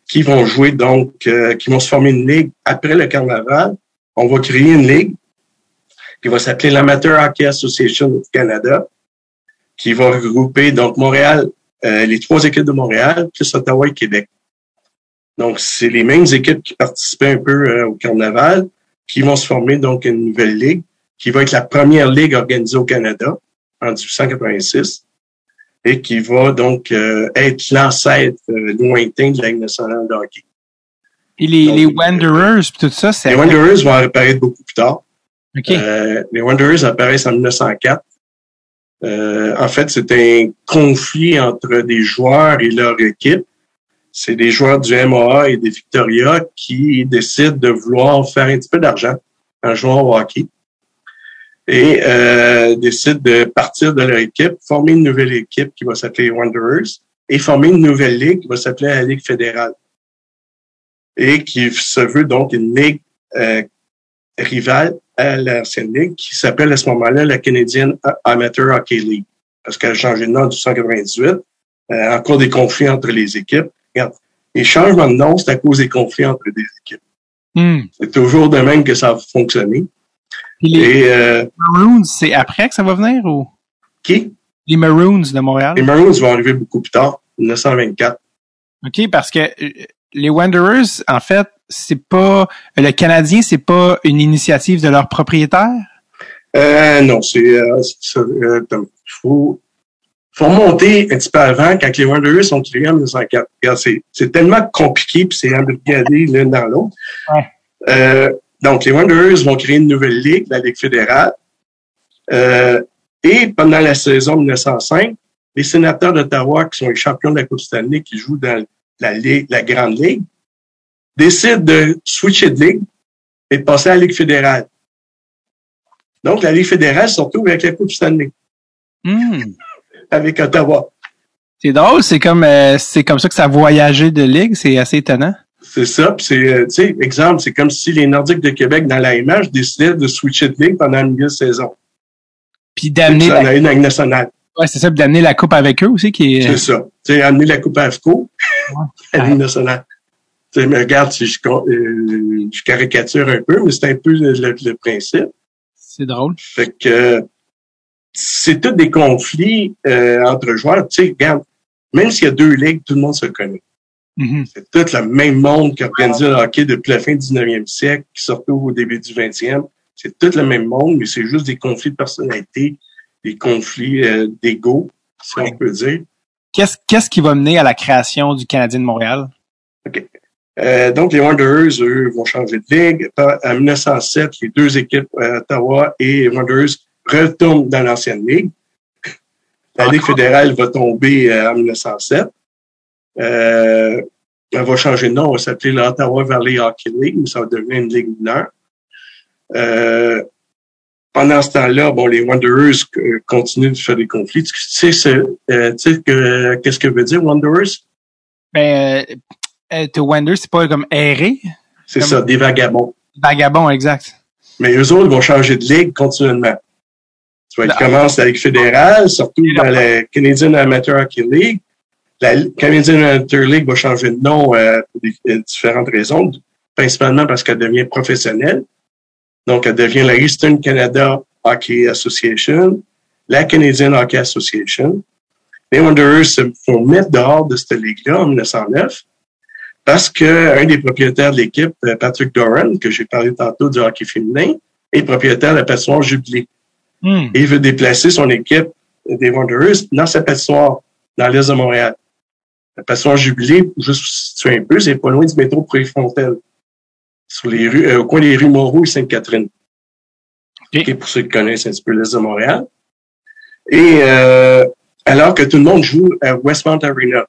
qui vont jouer, donc, euh, qui vont se former une ligue après le carnaval. On va créer une ligue qui va s'appeler l'Amateur Hockey Association du Canada, qui va regrouper, donc, Montréal, euh, les trois équipes de Montréal, plus Ottawa et Québec. Donc, c'est les mêmes équipes qui participaient un peu euh, au carnaval, qui vont se former donc une nouvelle ligue, qui va être la première ligue organisée au Canada en 1886 et qui va donc euh, être l'ancêtre euh, lointain de la Ligue nationale de hockey. Et les, Donc, les Wanderers, tout ça, c'est... Les Wanderers vont apparaître beaucoup plus tard. OK. Euh, les Wanderers apparaissent en 1904. Euh, en fait, c'est un conflit entre des joueurs et leur équipe. C'est des joueurs du MAA et des Victoria qui décident de vouloir faire un petit peu d'argent en jouant au hockey et euh, décident de partir de leur équipe, former une nouvelle équipe qui va s'appeler Wanderers et former une nouvelle ligue qui va s'appeler la Ligue fédérale et qui se veut donc une ligue euh, rivale à l'ancienne ligue qui s'appelle à ce moment-là la Canadian Amateur Hockey League parce qu'elle a changé de nom en 1998. Euh, encore des conflits entre les équipes. Regarde, les changements de nom, c'est à cause des conflits entre des équipes. Hmm. C'est toujours de même que ça a fonctionné. Puis les Et euh, Maroons, c'est après que ça va venir ou? qui? Les Maroons de Montréal? Les Maroons vont arriver beaucoup plus tard, 1924. OK, parce que euh, les Wanderers, en fait, c'est pas le Canadien, c'est pas une initiative de leur propriétaire. Euh, non, c'est euh, euh, faut faut remonter un petit peu avant quand les Wanderers sont créés en 1904. Regarde, c'est c'est tellement compliqué puis c'est embrigadé l'un dans l'autre. Ouais. Euh, donc les Wanderers vont créer une nouvelle ligue, la Ligue fédérale. Euh, et pendant la saison 1905, les sénateurs d'Ottawa, qui sont les champions de la Coupe Stanley, qui jouent dans la ligue, la grande ligue, décident de switcher de ligue et de passer à la Ligue fédérale. Donc, la Ligue fédérale se retrouve avec la Coupe Stanley, Hmm. avec Ottawa. C'est drôle, c'est comme euh, c'est comme ça que ça a voyagé de ligue, c'est assez étonnant. C'est ça. Puis c'est, euh, tu sais, exemple, c'est comme si les Nordiques de Québec, dans la image, décidaient de switcher de ligue pendant une milieu de saison. Puis d'amener la, une avec nationale. ouais, c'est ça, puis d'amener la coupe avec eux aussi, qui est. C'est ça. Tu sais, amener la coupe à AFCO à Ouais. l'Union nationale. Tu sais, mais regarde, si je, euh, je caricature un peu, mais c'est un peu le principe. C'est drôle. Fait que c'est tous des conflits euh, entre joueurs. Tu sais, regarde, même s'il y a deux ligues, tout le monde se connaît. Mhm. C'est tout le même monde qui organisait le hockey depuis la fin du 19e siècle, qui sortait au début du 20e. C'est tout le même monde, mais c'est juste des conflits de personnalité, des conflits euh, d'ego, si Ouais. on peut dire. Qu'est-ce qu'est-ce qui va mener à la création du Canadien de Montréal? Euh, donc, les Wanderers, eux, vont changer de ligue. En 1907, les deux équipes, euh, Ottawa et Wanderers, retournent dans l'ancienne ligue. La Ligue fédérale va tomber euh, en 1907. Euh, elle va changer de nom. Elle va s'appeler l'Ottawa Valley Hockey League, mais ça va devenir une ligue mineure. Euh, pendant ce temps-là, bon, les Wanderers euh, continuent de faire des conflits. Tu sais, ce- euh, tu sais que, qu'est-ce que veut dire Wanderers? Ben, euh, euh, to wander, c'est pas comme errer? C'est Comme- ça, des vagabonds. Vagabond, exact. Mais eux autres vont changer de ligue continuellement. Tu vois, ils commencent avec fédérale, surtout dans la Canadian Amateur Hockey League. La Canadian Amateur League va changer de nom euh, pour des, différentes raisons, principalement parce qu'elle devient professionnelle. Donc, elle devient la Eastern Canada Hockey Association, la Canadian Hockey Association. Les Wanderers se font mettre dehors de cette ligue-là en 1909 parce que un des propriétaires de l'équipe, euh, Patrick Doran, que j'ai parlé tantôt du hockey féminin, est propriétaire de la patinoire Jubilee. Hmm. Et il veut déplacer son équipe des Wanderers dans sa patinoire, dans l'est de Montréal. La patinoire Jubilee, juste situer un peu, c'est pas loin du métro Préfontaine, sur les rues, euh, au coin des rues Moreau et Sainte-Catherine. Ok. Ok, pour ceux qui connaissent un petit peu l'est de Montréal. Et euh, alors que tout le monde joue à Westmount Arena,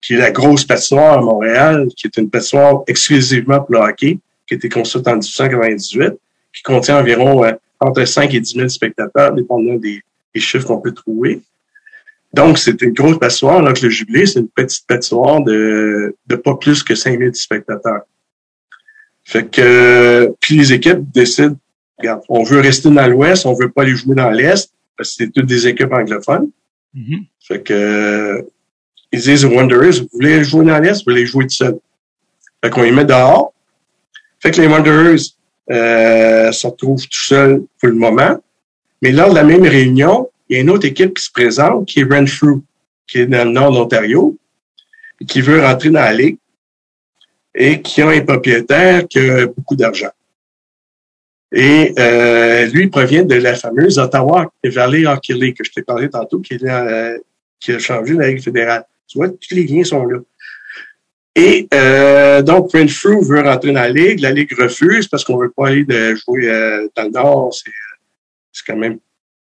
qui est la grosse patinoire à Montréal, qui est une patinoire exclusivement pour le hockey, qui a été construite en 1898, qui contient environ euh, entre 5 et 10 000 spectateurs, dépendant des, des chiffres qu'on peut trouver. Donc, c'est une grosse patinoire, alors que le Jubilé, c'est une petite patinoire de, de pas plus que 5 000 spectateurs. Fait que, puis les équipes décident, regarde, on veut rester dans l'Ouest, on veut pas aller jouer dans l'Est, parce que c'est toutes des équipes anglophones. Mhm. Fait que, ils disent aux Wanderers, vous voulez jouer dans l'Est, vous voulez jouer tout seul. Fait qu'on les met dehors. Fait que les Wanderers euh, se retrouvent tout seuls pour le moment. Mais lors de la même réunion, il y a une autre équipe qui se présente, qui est Renfrew, qui est dans le nord de l'Ontario, qui veut rentrer dans la ligue et qui a un propriétaire qui a beaucoup d'argent. Et euh, lui provient de la fameuse Ottawa Valley Hockey League que je t'ai parlé tantôt, qui, est dans, euh, qui a changé la Ligue fédérale. Tu vois, tous les liens sont là. Et euh, donc, Renfrew veut rentrer dans la Ligue. La Ligue refuse parce qu'on veut pas aller jouer euh, dans le Nord. C'est, c'est quand même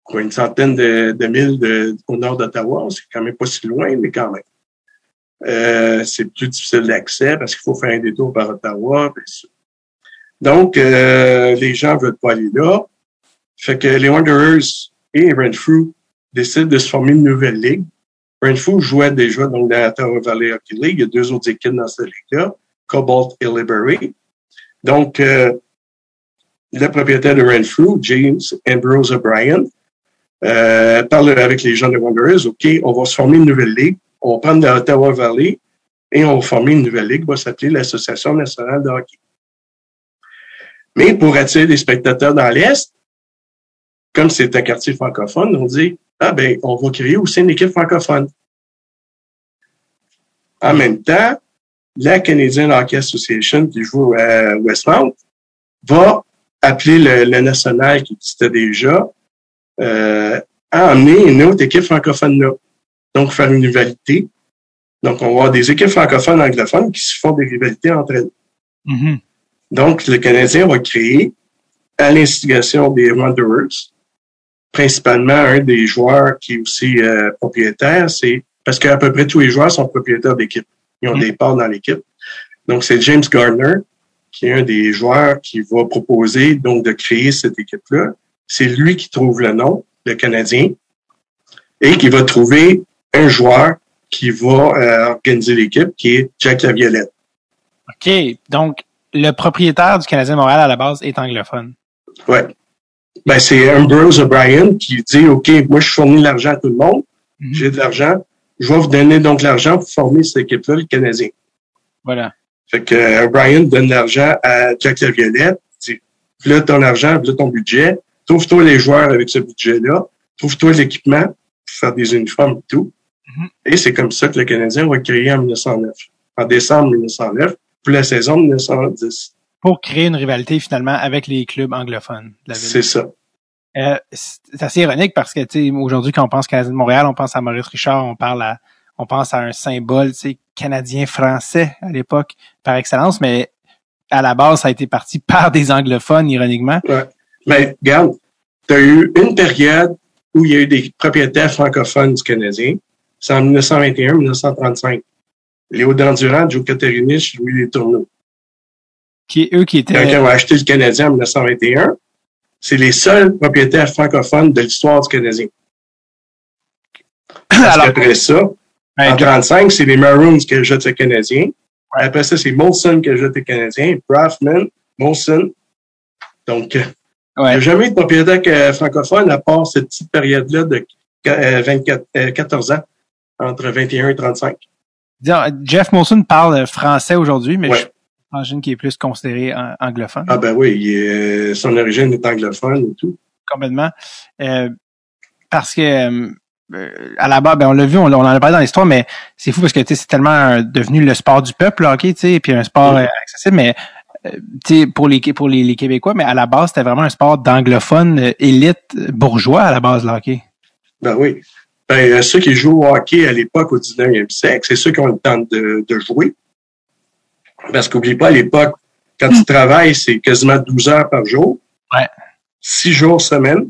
quoi, une centaine de, de milles de- au nord d'Ottawa. C'est quand même pas si loin, mais quand même. Euh, c'est plus difficile d'accès parce qu'il faut faire un détour par Ottawa. Donc, euh, les gens veulent pas aller là. Fait que les Wanderers et Renfrew décident de se former une nouvelle ligue. Renfrew jouait déjà donc, dans la Valley Hockey League. Il y a deux autres équipes dans cette ligue-là, Cobalt et Liberty. Donc, euh, le propriétaire de Renfrew, James Ambrose O'Brien, euh, parle avec les gens de Wanderers. OK, on va se former une nouvelle ligue. On va prendre la Ottawa Valley et on va former une nouvelle ligue qui va s'appeler l'Association nationale de hockey. Mais pour attirer des spectateurs dans l'Est, comme c'est un quartier francophone, on dit, ah ben, on va créer aussi une équipe francophone. En même temps, la Canadian Hockey Association, qui joue à Westmount, va appeler le, le national qui existait déjà euh, à emmener une autre équipe francophone là. Donc, faire une rivalité. Donc, on va avoir des équipes francophones anglophones qui se font des rivalités entre elles. Mhm. Donc, le Canadien va créer, à l'instigation des Wanderers, principalement un des joueurs qui est aussi euh, propriétaire, c'est parce qu'à peu près tous les joueurs sont propriétaires d'équipe. Ils ont Mhm. des parts dans l'équipe. Donc, c'est James Gardner, qui est un des joueurs qui va proposer donc de créer cette équipe-là. C'est lui qui trouve le nom, le Canadien, et qui va trouver un joueur qui va euh, organiser l'équipe, qui est Jack Laviolette. OK. Donc, le propriétaire du Canadien de Montréal, à la base, est anglophone. Ouais. Ben, c'est Ambrose O'Brien qui dit, OK, moi, je fournis l'argent à tout le monde. Mhm. J'ai de l'argent. Je vais vous donner donc l'argent pour former cette équipe-là, le Canadien. Voilà. Fait que euh, O'Brien donne l'argent à Jack Laviolette. dit, là, ton argent, là, ton budget. Trouve-toi les joueurs avec ce budget-là. Trouve-toi l'équipement pour faire des uniformes et tout. Mhm. Et c'est comme ça que le Canadien va créer en 1909. En décembre 1909, pour la saison 1910. Pour créer une rivalité finalement avec les clubs anglophones de la ville. C'est ça. Euh, c'est assez ironique parce que tu sais, aujourd'hui, quand on pense Canadien de Montréal, on pense à Maurice Richard, on parle à on pense à un symbole, tu sais, canadien-français à l'époque, par excellence, mais à la base, ça a été parti [laughs] par des anglophones, ironiquement. Mais regarde, tu as eu une période où il y a eu des propriétaires francophones du Canadien. C'est en 1921-1935. Léo Dandurand, Joe Caterinich, Louis Les Tourneaux. Qui eux qui étaient. Quand ils ont acheté le Canadien en 1921, c'est les seuls propriétaires francophones de l'histoire du Canadien. Parce Alors, qu'après ça, en 35, c'est les Maroons qui jettent le Canadien. Après ça, c'est Molson qui jette le Canadien, Braffman, Molson. Donc, euh, il n'y ouais. a jamais eu de propriétaire euh, francophone à part cette petite période-là de euh, 24, euh, 14 ans, entre 21 et 35. Disons, Jeff Molson parle français aujourd'hui, mais Ouais. j'imagine qu'il est plus considéré an- anglophone. Ah ben oui, il est, euh, son origine est anglophone et tout. complètement. Euh, parce que euh, euh, à la base, ben on l'a vu, on, on en a parlé dans l'histoire, mais c'est fou parce que tu sais, c'est tellement un- devenu le sport du peuple, le hockey, tu sais, puis un sport euh, accessible, mais euh, sais, pour les pour les, les Québécois, mais à la base, c'était vraiment un sport d'anglophone euh, élite euh, bourgeois à la base, le hockey. Ben oui. Ben, euh, ceux qui jouent au hockey à l'époque, au 19e siècle, c'est ceux qui ont le temps de, de jouer. Parce qu'oublie pas, à l'époque, quand tu travailles, c'est quasiment 12 heures par jour. Ouais. 6 jours semaine.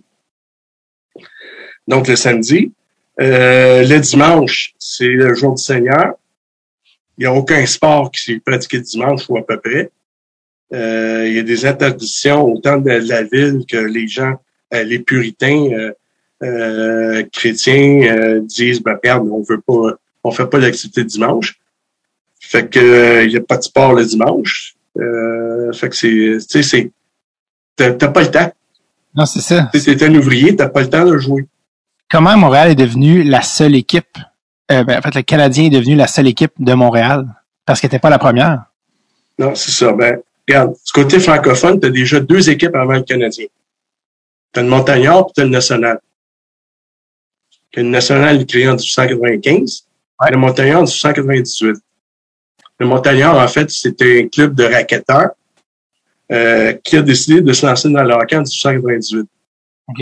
Donc, le samedi. Euh, le dimanche, c'est le jour du Seigneur. Il n'y a aucun sport qui s'est pratiqué le dimanche ou à peu près. Euh, il y a des interdictions autant de la ville que les gens, euh, les puritains euh, chrétiens disent ben regarde, on veut pas, on fait pas d'activité le dimanche. Fait que il y a pas de sport le dimanche. Fait que c'est, tu sais, c'est, t'as pas le temps. Non, c'est ça. Tu es un ouvrier, t'as pas le temps de jouer. Comment Montréal est devenu la seule équipe euh, ben, en fait, le Canadien est devenu la seule équipe de Montréal parce qu'elle n'était pas la première? Non, c'est ça. Ben, regarde, du côté francophone, tu as déjà deux équipes avant le Canadien. Tu as le Montagnard et tu as le National. Que le National est créé en 1895, Ouais. le Montagnard en 1898. Le Montagnard, en fait, c'était un club de racketteurs euh, qui a décidé de se lancer dans le hockey en 1898. OK.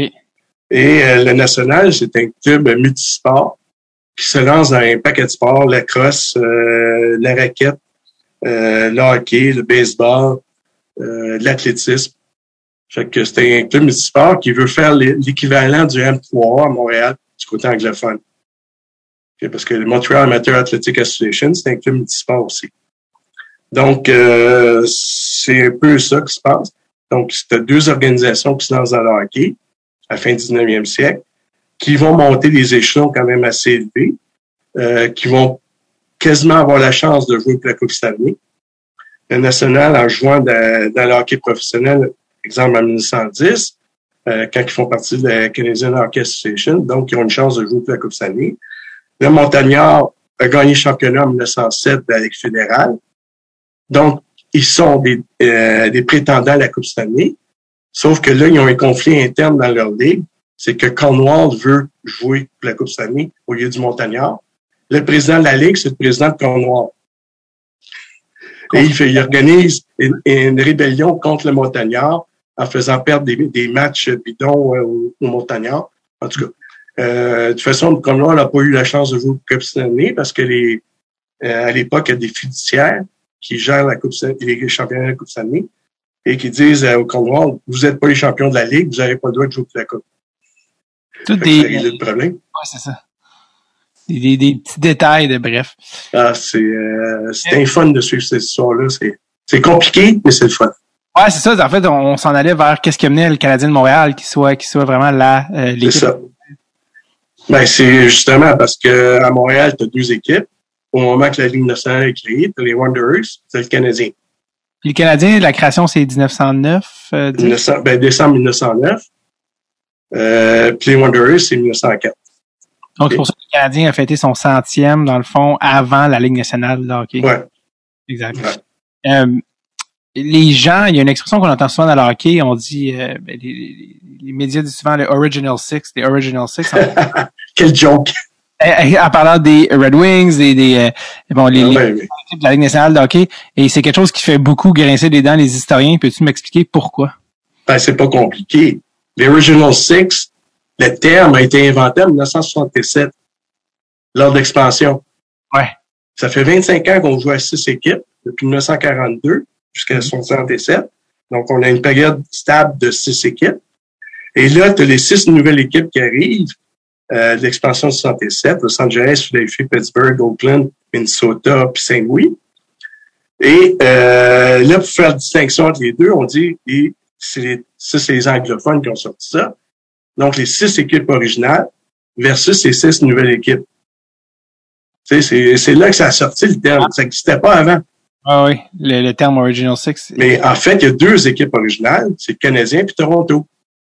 Et euh, le National, c'est un club multisport qui se lance dans un paquet de sports, la crosse, euh, la raquette, le hockey, le baseball, euh, l'athlétisme. Fait que c'est un club multisport qui veut faire l'é- l'équivalent du M3 à Montréal du côté anglophone. Parce que le Montreal Amateur Athletic Association, c'est un club multisport aussi. Donc, euh, c'est un peu ça qui se passe. Donc, c'était deux organisations qui se lancent dans le hockey à la fin du 19e siècle, qui vont monter des échelons quand même assez élevés, euh, qui vont quasiment avoir la chance de jouer pour la Coupe Stanley. Le national, en jouant dans, dans le hockey professionnel, exemple en 1910, euh, quand ils font partie de la Canadian Hockey Association, donc ils ont une chance de jouer pour la Coupe Stanley. Le Montagnard a gagné le championnat en 1907 de la Ligue fédérale. Donc, ils sont des, euh, des prétendants à la Coupe Stanley. Sauf que là, ils ont un conflit interne dans leur ligue. C'est que Cornwall veut jouer pour la Coupe Stanley au lieu du Montagnard. Le président de la Ligue, c'est le président de Cornwall. Et il, fait, il organise une, une rébellion contre le Montagnard en faisant perdre des, des matchs bidons euh, aux, aux Montagnards. En tout cas, euh, de toute façon, Cornwall n'a pas eu la chance de jouer la Coupe Stanley parce que les, euh, à l'époque, il y a des fiduciaires qui gèrent la coupe, les championnats de la Coupe Stanley et qui disent euh, au Cornwall, vous n'êtes pas les champions de la Ligue, vous n'avez pas le droit de jouer pour la Coupe. Tout des, ça règle le problème. ouais, c'est ça. Des, des, des petits détails de bref. Ah, c'est euh, un fun de suivre cette histoire-là. C'est compliqué, mais c'est le fun. Ouais, c'est ça. En fait, on, on s'en allait vers qu'est-ce qui amenait le Canadien de Montréal, qui soit, qui soit vraiment la euh, C'est ça. Ben, c'est justement parce que à Montréal, tu as deux équipes. Au moment que la Ligue nationale est créée, tu as les Wanderers, c'est le Canadien. Puis le Canadien, la création, c'est 1909. euh, dix- 1900 ben, décembre 1909. Euh, puis les Wanderers, c'est 1904. Donc, c'est pour ça que le Canadien a fêté son centième, dans le fond, avant la Ligue nationale de hockey. Ouais. Exact. Euh, les gens, il y a une expression qu'on entend souvent dans le hockey, on dit, euh, ben, les, les- les médias disent souvent le Original Six, les Original Six, en, [laughs] Quel joke! en parlant des Red Wings, des, des euh, bon, les, Ah les ouais, ouais. équipes de la Ligue nationale de hockey, et c'est quelque chose qui fait beaucoup grincer des dents les historiens. Peux-tu m'expliquer pourquoi? Ben, c'est pas compliqué. Les Original Six, le terme a été inventé en 1967, lors de l'expansion. Ouais. Ça fait 25 ans qu'on joue à six équipes, depuis 1942 jusqu'à 67. Donc, on a une période stable de six équipes. Et là, tu as les six nouvelles équipes qui arrivent euh, l'expansion de 67, Los Angeles, Philadelphie, Pittsburgh, Oakland, Minnesota, puis Saint-Louis. Et euh, là, pour faire la distinction entre les deux, on dit les, c'est les, ça, c'est les anglophones qui ont sorti ça. Donc, les six équipes originales versus les six nouvelles équipes. Tu sais, c'est, là que ça a sorti le terme. Ça n'existait pas avant. Ah oui, le, le terme Original Six. Mais en fait, il y a deux équipes originales, c'est le Canadien puis Toronto,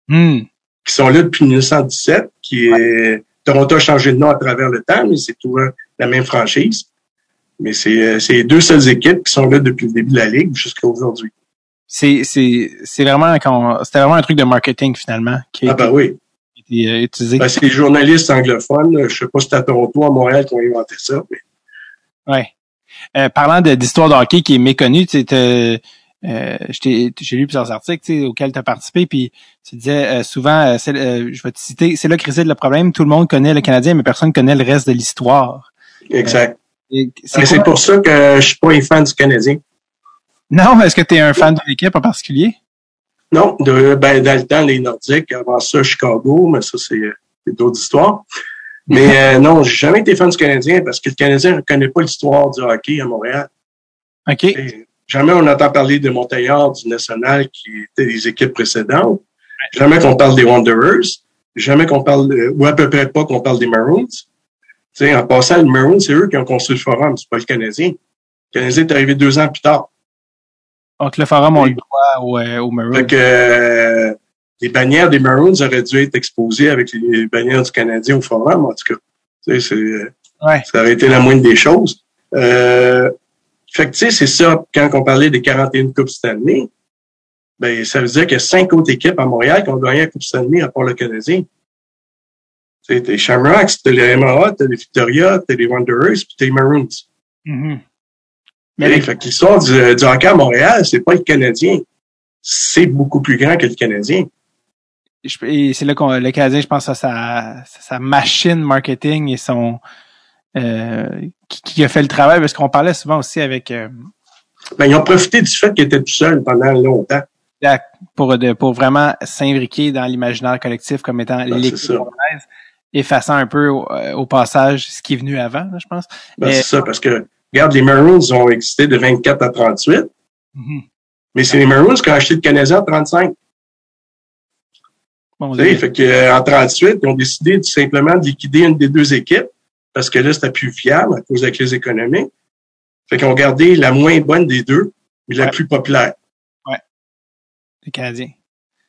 Hmm. qui sont là depuis 1917, qui est, Toronto a changé de nom à travers le temps, mais c'est toujours la même franchise. Mais c'est, euh, c'est les deux seules équipes qui sont là depuis le début de la Ligue jusqu'à aujourd'hui. C'est, c'est, c'est vraiment c'était vraiment un truc de marketing finalement qui a Ah ben oui. été euh, utilisé. Ben, c'est les journalistes anglophones. Je sais pas si c'est à Toronto, à Montréal qui ont inventé ça, mais Ouais. Euh, parlant d'histoire de hockey qui est méconnue, tu sais, euh, j'ai lu plusieurs articles tu sais, auxquels tu as participé, puis tu disais euh, souvent, euh, euh, je vais te citer, c'est là que réside le problème, tout le monde connaît le Canadien, mais personne connaît le reste de l'histoire. exact. Et c'est pour ça que je suis pas un fan du Canadien. Non, mais est-ce que tu es un fan de l'équipe en particulier? Non, de, ben, dans le temps, les Nordiques, avant ça, Chicago, mais ça, c'est d'autres histoires. Mais [laughs] euh, non, j'ai jamais été fan du Canadien parce que le Canadien ne connaît pas l'histoire du hockey à Montréal. OK. Et jamais on entend parler des Montagnards, du National, qui étaient les équipes précédentes. Jamais qu'on parle des Wanderers. Jamais qu'on parle, de- ou à peu près pas qu'on parle des Maroons. Sais, en passant, les Maroons, c'est eux qui ont construit le forum, c'est pas le Canadien. Le Canadien est arrivé deux ans plus tard. Donc le forum, on le doit au, euh, au Maroons. Fait que euh, les bannières des Maroons auraient dû être exposées avec les bannières du Canadien au forum, en tout cas. Tu sais, c'est, euh, Ouais. ça aurait été la moindre des choses. Euh, fait que, tu sais, c'est ça, quand on parlait des 41 Coupes Stanley, ben, ça veut dire qu'il y a cinq autres équipes à Montréal qui ont gagné la Coupe Stanley à part le Canadien. Tu sais, t'as les Shamrocks, t'as les MRA, t'as les Victoria, t'as les Wanderers, puis t'as les Maroons. Mhm. Mais Mais fait que l'histoire du, du hockey à Montréal, c'est pas le Canadien. C'est beaucoup plus grand que le Canadien. et c'est là qu'on le Canadien, je pense, à sa, sa machine marketing et son euh, qui, qui a fait le travail parce qu'on parlait souvent aussi avec euh, Ben, ils ont profité du fait qu'ils étaient tout seuls pendant longtemps. pour de, pour vraiment s'imbriquer dans l'imaginaire collectif comme étant Ben, l'équipe effaçant un peu au, euh, au passage ce qui est venu avant, là, je pense. Ben, Mais- c'est ça, parce que, regarde, les Maroons ont existé de 24 à 38, Mhm. mais c'est les Maroons qui ont acheté le Canadien en 35. Bon, Tu sais, fait que, euh, en 38, ils ont décidé de simplement de liquider une des deux équipes, parce que là, c'était plus fiable à cause de la crise économique. Fait qu'ils ont gardé la moins bonne des deux, mais la Ouais. plus populaire. les Canadiens.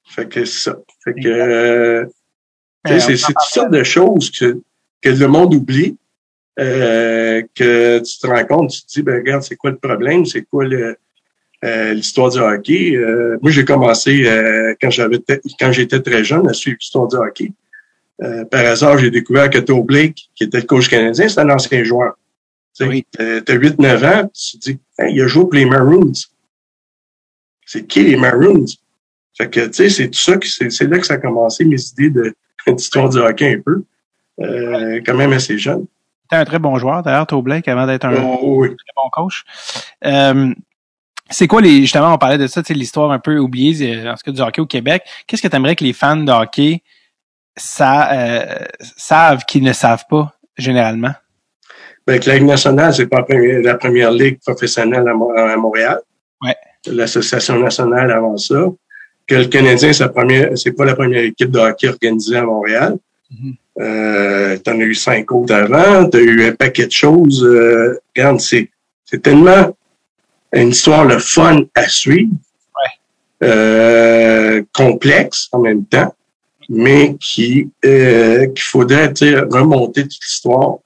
Fait que c'est ça. Fait que, euh, Euh, c'est c'est toutes sortes de choses que, que le monde oublie, euh, que tu te rends compte, tu te dis, ben regarde, c'est quoi le problème, c'est quoi le euh, l'histoire du hockey? Euh, moi, j'ai commencé euh, quand j'avais quand j'étais très jeune à suivre l'histoire du hockey. Euh, par hasard, j'ai découvert que Toe Blake, qui était le coach canadien, c'est un ancien joueur. Tu Oui. t'as- T'as 8-9 ans, tu te dis, Hey, il a joué pour les Maroons. C'est qui les Maroons? Fait que, tu sais, c'est tout ça, c'est c'est là que ça a commencé, mes idées de [laughs] d'histoire du hockey un peu. Euh, quand même assez jeune. C'était un très bon joueur, d'ailleurs, Blake, avant d'être un Oh, oui. très bon coach. Euh, c'est quoi les justement on parlait de ça, l'histoire un peu oubliée euh, en ce cas du hockey au Québec. Qu'est-ce que tu aimerais que les fans de hockey euh, savent qu'ils ne savent pas généralement? Ben, que la Ligue nationale, c'est pas la première, ligue professionnelle à, Mo- à Montréal. Ouais. L'association nationale avant ça. Que le Canadien, c'est la première, c'est pas la première équipe de hockey organisée à Montréal. Euh, t'en as eu cinq autres avant, t'as eu un paquet de choses. Euh, regarde, c'est, c'est tellement une histoire le fun à suivre. Euh, complexe en même temps. mais qui euh, qu'il faudrait tu remonter toute l'histoire.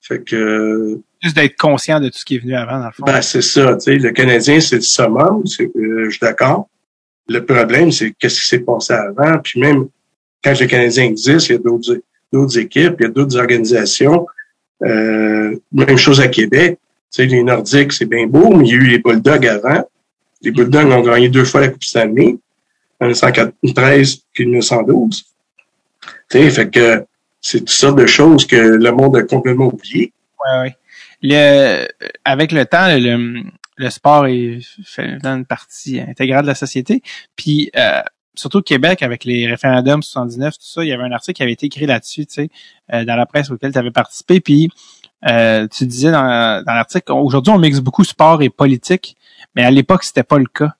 Fait que Juste d'être conscient de tout ce qui est venu avant, dans le fond. ben, c'est ça, tu sais, le Canadien, c'est le summum, je suis d'accord. Le problème, c'est qu'est-ce qui s'est passé avant, puis même quand le Canadien existe, il y a d'autres, d'autres équipes, il y a d'autres organisations. Euh, même chose à Québec. Tu sais, les Nordiques, c'est bien beau, mais il y a eu les Bulldogs avant. Les Bulldogs ont gagné deux fois la Coupe Stanley, en 1913 puis 1912. Tu sais, fait que c'est toutes sortes de choses que le monde a complètement oublié. Ouais, ouais. Le, avec le temps, le, le sport est fait dans une partie intégrale de la société. Puis euh, surtout au Québec, avec les référendums 79, tout ça, il y avait un article qui avait été écrit là-dessus, tu sais, euh, dans la presse auquel tu avais participé. Puis euh, tu disais dans, dans l'article, aujourd'hui on mixe beaucoup sport et politique, mais à l'époque c'était pas le cas.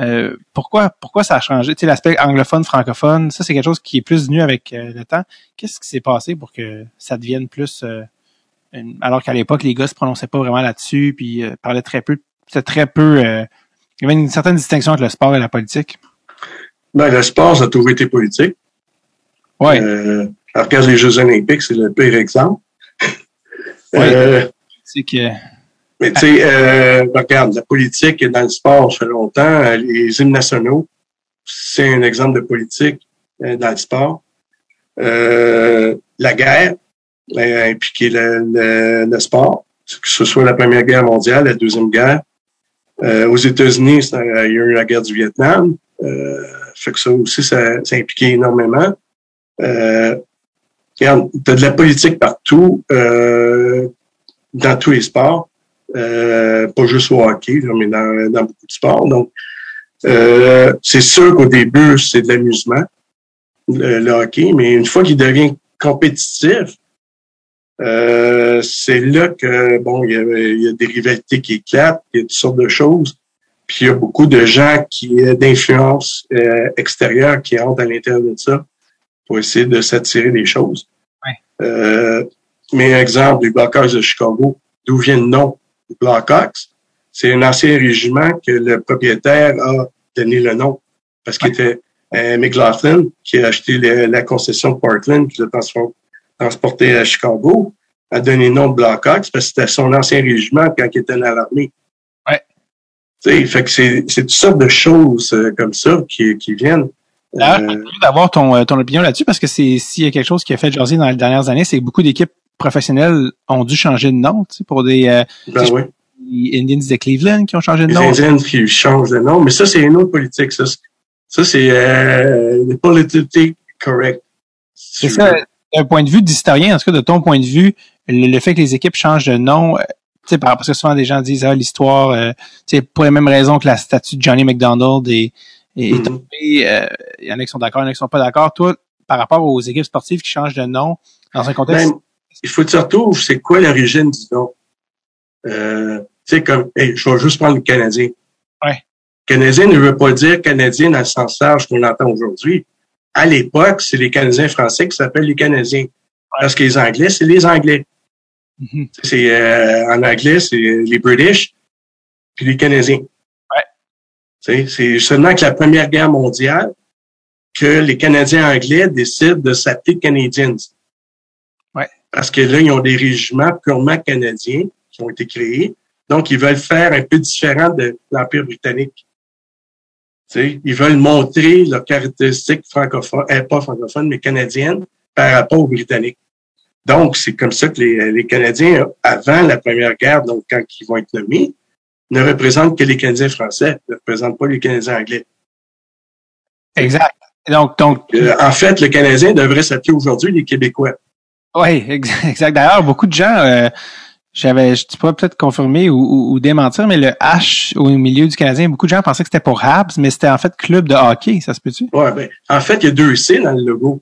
Euh, pourquoi pourquoi ça a changé? Tu sais, l'aspect anglophone, francophone, ça c'est quelque chose qui est plus venu avec euh, le temps. Qu'est-ce qui s'est passé pour que ça devienne plus euh, alors qu'à l'époque les gars se prononçaient pas vraiment là-dessus, puis euh, parlaient très peu, c'était très peu. il y avait une certaine distinction entre le sport et la politique. Ben, le sport, ça a toujours été politique. Ouais. Euh, alors, regarde les Jeux olympiques, c'est le pire exemple. Euh, c'est que mais tu sais, euh, regarde, la politique dans le sport, ça fait longtemps. Euh, Les hymnes nationaux, c'est un exemple de politique euh, dans le sport. Euh, la guerre a impliqué le, le, le sport, que ce soit la Première Guerre mondiale, la Deuxième Guerre. Euh, aux États-Unis, il y a eu la guerre du Vietnam. Euh, fait que ça aussi, ça, ça a impliqué énormément. Euh, regarde, t'as de la politique partout, euh, dans tous les sports, euh, pas juste au hockey, mais dans, beaucoup de sports. Donc, euh, c'est sûr qu'au début, c'est de l'amusement, le, hockey, mais une fois qu'il devient compétitif, c'est là que bon, y a des rivalités qui éclatent, il y a toutes sortes de choses. Puis il y a beaucoup de gens qui d'influence euh, extérieure qui entrent à l'intérieur de ça pour essayer de s'attirer des choses. Ouais. Euh, mais exemple, les Blackhawks de Chicago, d'où vient le nom des Blackhawks? C'est un ancien régiment que le propriétaire a donné le nom parce qu'il était euh, McLaughlin qui a acheté le- la concession de Portland qui l'a transporté à Chicago a donné le nom de Blackhawks parce que c'était son ancien régiment quand il était dans l'armée. Ouais. Tu sais, fait que c'est, toutes sortes de choses euh, comme ça qui, qui viennent. D'ailleurs, Euh, d'avoir ton, euh, ton opinion là-dessus parce que c'est s'il y a quelque chose qui a fait jaser dans les dernières années, c'est que beaucoup d'équipes professionnelles ont dû changer de nom, pour des euh, ben oui. les Indians de Cleveland qui ont changé de Les nom. Indiens qui changent de nom, mais ça, c'est une autre politique. Ça, c'est- ça c'est euh, le politically correct. C'est ça, d'un point de vue d'historien, en tout cas de ton point de vue, le, le fait que les équipes changent de nom, euh, sais, par- parce que souvent des gens disent ah l'histoire, euh, tu sais, pour les mêmes raisons que la statue de Johnny McDonald est, est Mhm. tombée, euh, il y en a qui sont d'accord, il y en a qui sont pas d'accord. Toi, par rapport aux équipes sportives qui changent de nom dans un contexte, Ben, il faut que tu retrouves c'est quoi l'origine du nom. Euh, tu sais, comme, hey, je vais juste prendre le Canadien. Ouais. Canadien ne veut pas dire Canadien dans le sens large qu'on entend aujourd'hui. À l'époque, c'est les Canadiens français qui s'appellent les Canadiens. Parce que les Anglais, c'est les Anglais. Mhm. C'est euh, en anglais, c'est les British puis les Canadiens. Ouais. C'est seulement que la Première Guerre mondiale que les Canadiens anglais décident de s'appeler Canadians. Ouais. Parce que là, ils ont des régiments purement canadiens qui ont été créés. Donc, ils veulent faire un peu différent de l'Empire britannique. Ils veulent montrer leurs caractéristiques francophones, euh, pas francophones, mais canadiennes par rapport aux Britanniques. Donc, c'est comme ça que les, les Canadiens, avant la Première Guerre, donc quand ils vont être nommés, ne représentent que les Canadiens français, ne représentent pas les Canadiens anglais. exact. Donc, donc, Euh, en fait, le Canadien devrait s'appeler aujourd'hui les Québécois. oui, exact. D'ailleurs, beaucoup de gens, euh, j'avais, je pourrais peut-être confirmer ou, ou, ou démentir, mais le H au milieu du Canadien, beaucoup de gens pensaient que c'était pour Habs, mais c'était en fait club de hockey, ça se peut-tu? Ouais, ben, en fait, il y a deux C dans le logo.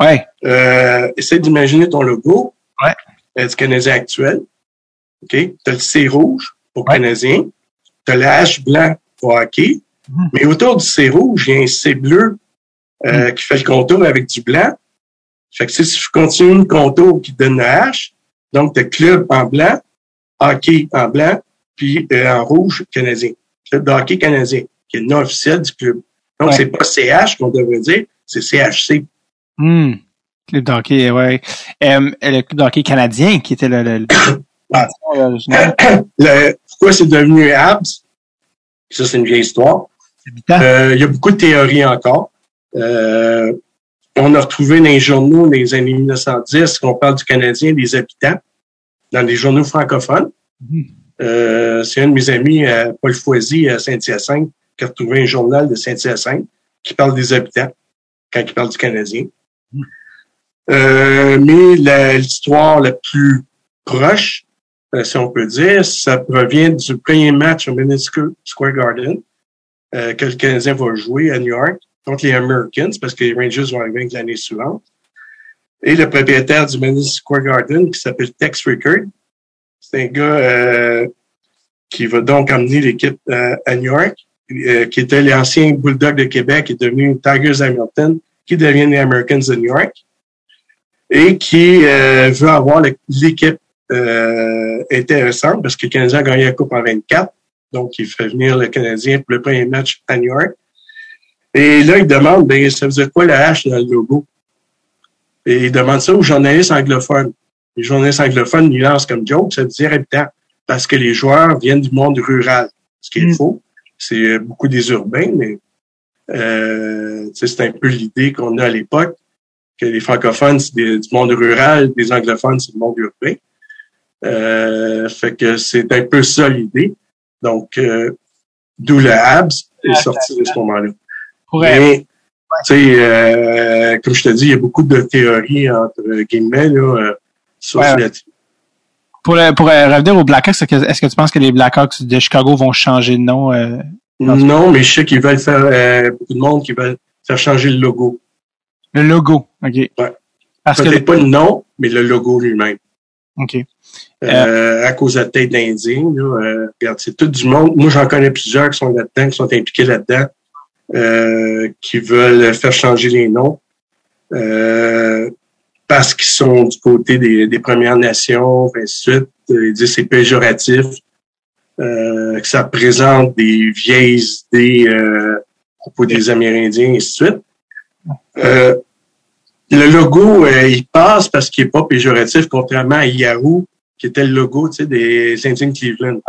Ouais. Euh, essaie d'imaginer ton logo Ouais. euh, du Canadien actuel. OK? Tu as le C rouge pour Ouais. Canadien. Tu as le H blanc pour hockey. Mhm. Mais autour du C rouge, il y a un C bleu euh, qui fait le contour avec du blanc. Fait que si tu continues le contour qui donne le H, donc tu as club en blanc, hockey en blanc, puis euh, en rouge canadien. Club de hockey canadien, qui est le nom officiel du club. Donc, Ouais. c'est pas CH qu'on devrait dire, c'est CHC. Hmm. Club d'hockey, ouais. Euh, le club d'hockey canadien qui était le, le, le- [coughs] Ah. [coughs] Le- pourquoi c'est devenu Habs? Ça, c'est une vieille histoire. Euh, il y a beaucoup de théories encore. Euh, on a retrouvé dans les journaux les années 1910 qu'on parle du Canadien des habitants dans les journaux francophones. Mhm. Euh, c'est un de mes amis, euh, Paul Foisy, à Saint-Hyacinthe, qui a retrouvé un journal de Saint-Hyacinthe qui parle des habitants quand il parle du Canadien. Euh, mais l'histoire la plus proche, euh, si on peut dire, ça provient du premier match au Madison Square Garden euh, que le Canadien va jouer à New York contre les Americans parce que les Rangers vont arriver l'année suivante. Et le propriétaire du Madison Square Garden, qui s'appelle Tex Rickard, c'est un gars qui va donc emmener l'équipe à New York, qui était l'ancien Bulldog de Québec, est devenu Tigers Hamilton, qui devient les Americans de New York, et qui euh, veut avoir l'équipe euh, intéressante parce que le Canadien a gagné la Coupe en 24. Donc, il fait venir le Canadien pour le premier match à New York. Et là, il demande, ben, ça veut dire quoi le H dans le logo? Et il demande ça aux journalistes anglophones. Les journalistes anglophones, ils lancent comme joke, ça veut dire habitant. Parce que les joueurs viennent du monde rural. Ce qui est Mm. faux. C'est euh, beaucoup des urbains, mais euh, c'est un peu l'idée qu'on a à l'époque, que les francophones, c'est du monde rural, les anglophones, c'est du monde urbain. Euh, fait que c'est un peu ça l'idée. Donc, euh, d'où le Habs est sorti de ce moment-là. Pour, euh, Mais, tu sais, euh, comme je te dis, il y a beaucoup de théories entre guillemets là, euh, sur Ouais, ce là-dessus. pour, pour euh, revenir aux Blackhawks, est-ce que, est-ce que tu penses que les Blackhawks de Chicago vont changer de nom? euh? Non, mais je sais qu'ils veulent faire euh, beaucoup de monde qui veulent faire changer le logo. le logo, OK. Ouais. Parce que, Peut-être pas le nom, mais le logo lui-même. OK. Euh, à cause de la tête d'Indien. Euh, regarde, c'est tout du monde. Moi, j'en connais plusieurs qui sont là-dedans, qui sont impliqués là-dedans, euh, qui veulent faire changer les noms euh, parce qu'ils sont du côté des, des Premières Nations, ainsi de suite. Euh, Ils disent que c'est péjoratif, euh, que ça présente des vieilles idées euh, à propos des Amérindiens, et ainsi de suite. Euh, le logo, euh, il passe parce qu'il n'est pas péjoratif, contrairement à Yahoo, qui était le logo tu sais, des Indiens de Cleveland.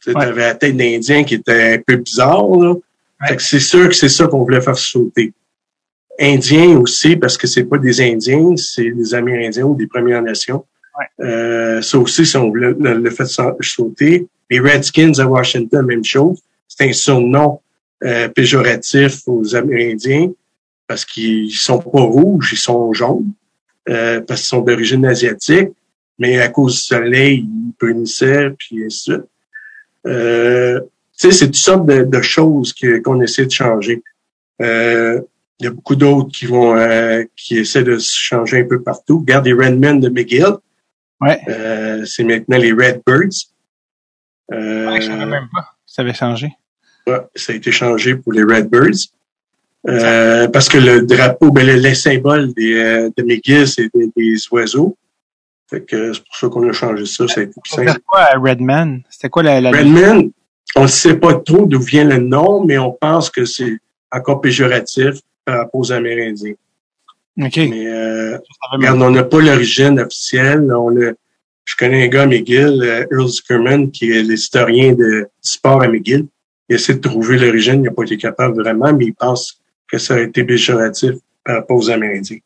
Tu sais, Ouais. avais la tête d'Indien qui était un peu bizarre. Là. Fait que c'est sûr que c'est ça qu'on voulait faire sauter. Indiens aussi, parce que c'est pas des Indiens, c'est des Amérindiens ou des Premières Nations. Euh, ça aussi, si on voulait le, le fait sa- sauter. Les Redskins à Washington, même chose. C'est un surnom euh, péjoratif aux Amérindiens parce qu'ils sont pas rouges, ils sont jaunes, euh, parce qu'ils sont d'origine asiatique, mais à cause du soleil, ils brunissaient, puis ainsi de suite. Euh, tu sais, c'est toutes sortes de, de choses qu'on essaie de changer. Euh, il y a beaucoup d'autres qui vont euh, qui essaient de se changer un peu partout. Regarde les Redmen de McGill. Ouais. Euh, c'est maintenant les Redbirds. Euh, Ouais, je savais même pas. Ça avait changé. Ouais, ça a été changé pour les Redbirds. Euh, parce que le drapeau, ben, le, le symbole des, euh, de McGill, c'est des, des oiseaux. Fait que c'est pour ça qu'on a changé ça. Ça a été plus Ça veut simple. dire quoi, Redman? C'était quoi la... la... Redman, on ne sait pas trop d'où vient le nom, mais on pense que c'est encore péjoratif par rapport aux Amérindiens. OK. Mais euh, regarde, on n'a pas l'origine officielle. On a, je connais un gars à McGill, euh, Earl Skerman, qui est l'historien de, du sport à McGill. Il essaie de trouver l'origine, il n'a pas été capable vraiment, mais il pense que ça a été péjoratif par rapport aux Amérindiens.